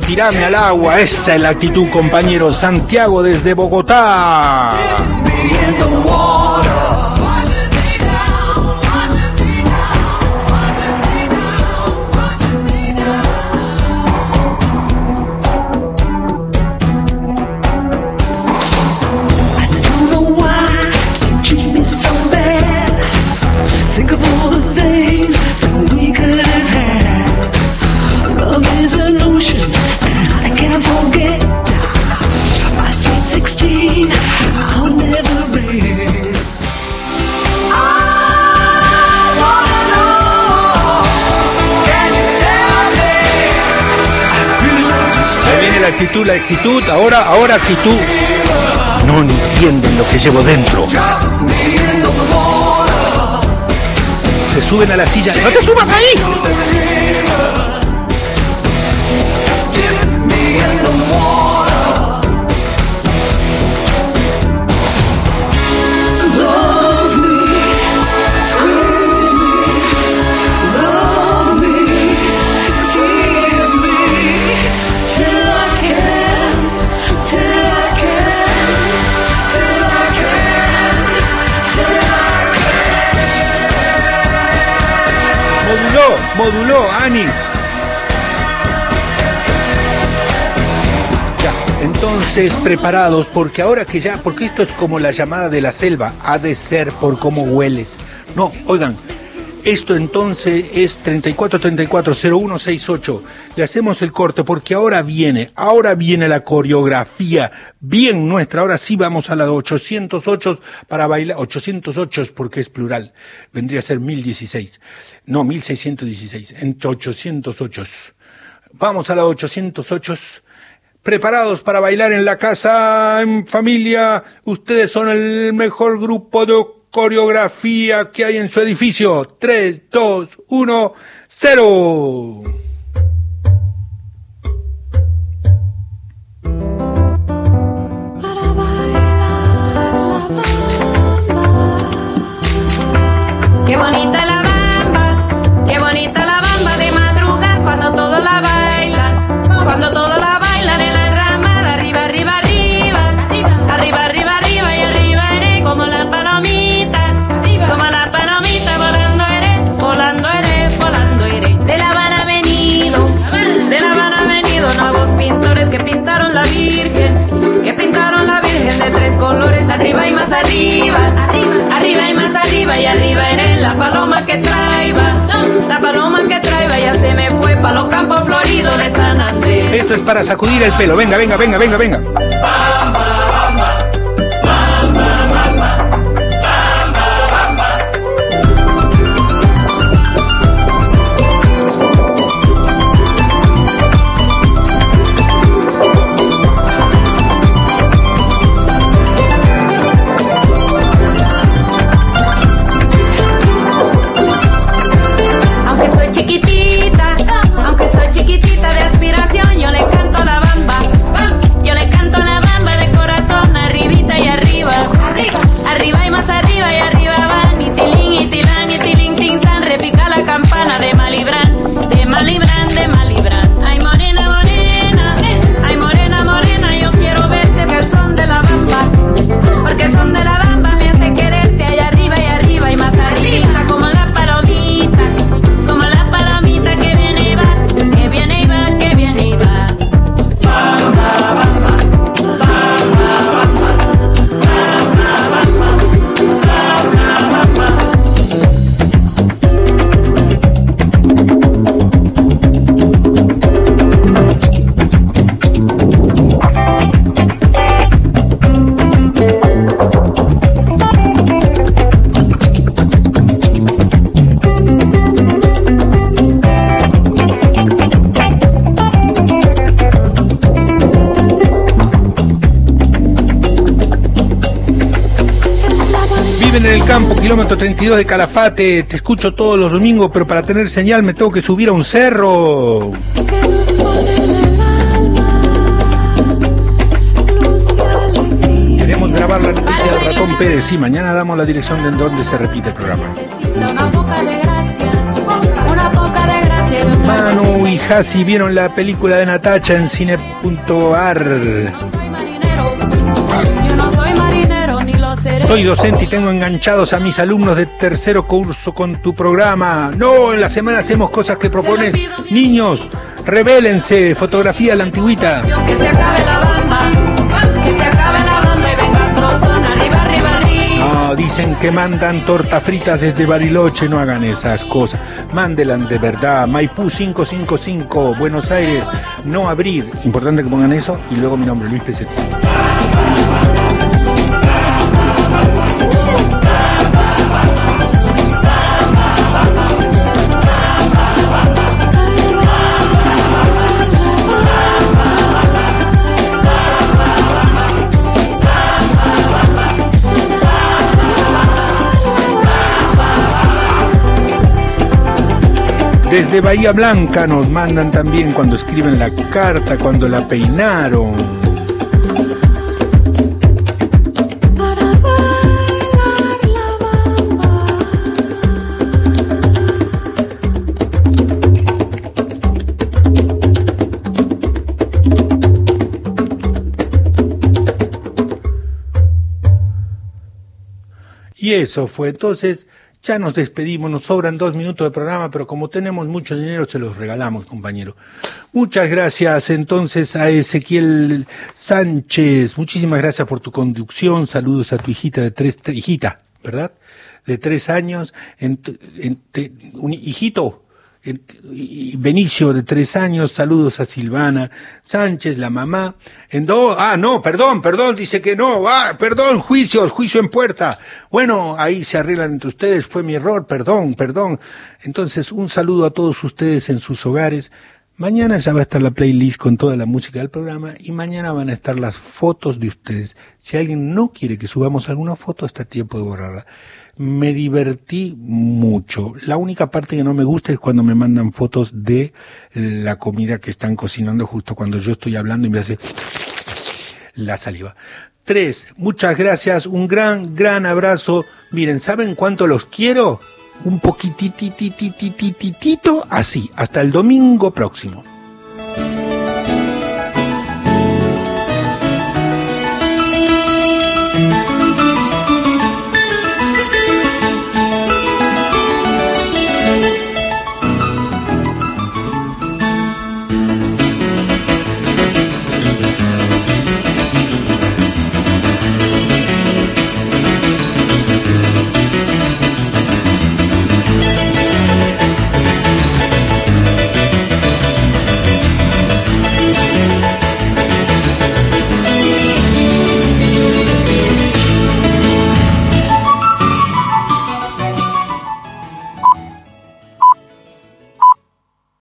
Tirame al agua. Esa es la actitud, compañero. Santiago desde Bogotá. La actitud, ahora, ahora actitud. No entienden lo que llevo dentro. Se suben a la silla. ¡No te subas ahí! Moduló, Ani. Ya, entonces preparados, porque ahora que ya, porque esto es como la llamada de la selva, ha de ser por cómo hueles. No, oigan, esto entonces es 34340168. Le hacemos el corte porque ahora viene, ahora viene la coreografía bien nuestra. Ahora sí vamos a la 808 para bailar, 808 porque es plural. Vendría a ser 1016. No, 1616, entre 808. Vamos a la 808. Preparados para bailar en la casa, en familia. Ustedes son el mejor grupo de coreografía que hay en su edificio. 3, 2, 1, 0. Arriba, arriba y más arriba y arriba eres la paloma que traiba, la paloma que traiba ya se me fue pa' los campos floridos de San Andrés. Esto es para sacudir el pelo. Venga, venga, venga, venga, venga. Kilómetro 32 de Calafate. Te escucho todos los domingos, pero para tener señal me tengo que subir a un cerro. Queremos grabar la noticia del ratón Pérez. Sí, mañana damos la dirección de donde se repite el programa. Y Manu y Hasi vieron la película de Natacha en cine.ar. Soy docente y tengo enganchados a mis alumnos de tercero curso con tu programa. No, en la semana hacemos cosas que propones. Niños, rebélense, fotografía la antigüita. Que se acabe la bamba, que se acabe la bamba y venga trozón arriba, arriba, arriba. No, dicen que mandan tortas fritas desde Bariloche, no hagan esas cosas. Mándelan de verdad. Maipú 555, Buenos Aires, no abrir. Importante que pongan eso y luego mi nombre, Luis Pesetti. Desde Bahía Blanca nos mandan también cuando escriben la carta, cuando la peinaron. Y eso fue. Entonces, ya nos despedimos, nos sobran dos minutos de programa, pero como tenemos mucho dinero, se los regalamos, compañero. Muchas gracias entonces a Ezequiel Sánchez. Muchísimas gracias por tu conducción. Saludos a tu hijita de tres, tre- hijita, ¿verdad? De tres años. En- en- te- un hijito. Benicio de tres años, saludos a Silvana Sánchez, la mamá. En do, ah, no, perdón, perdón, dice que no, ah, perdón, juicios, juicio en puerta. Bueno, ahí se arreglan entre ustedes, fue mi error, perdón, perdón. Entonces, un saludo a todos ustedes en sus hogares. Mañana ya va a estar la playlist con toda la música del programa y mañana van a estar las fotos de ustedes. Si alguien no quiere que subamos alguna foto, está tiempo de borrarla. Me divertí mucho. La única parte que no me gusta es cuando me mandan fotos de la comida que están cocinando justo cuando yo estoy hablando y me hace la saliva. Tres, muchas gracias, un gran, gran abrazo. Miren, ¿saben cuánto los quiero? Un poquititititititito así. Hasta el domingo próximo.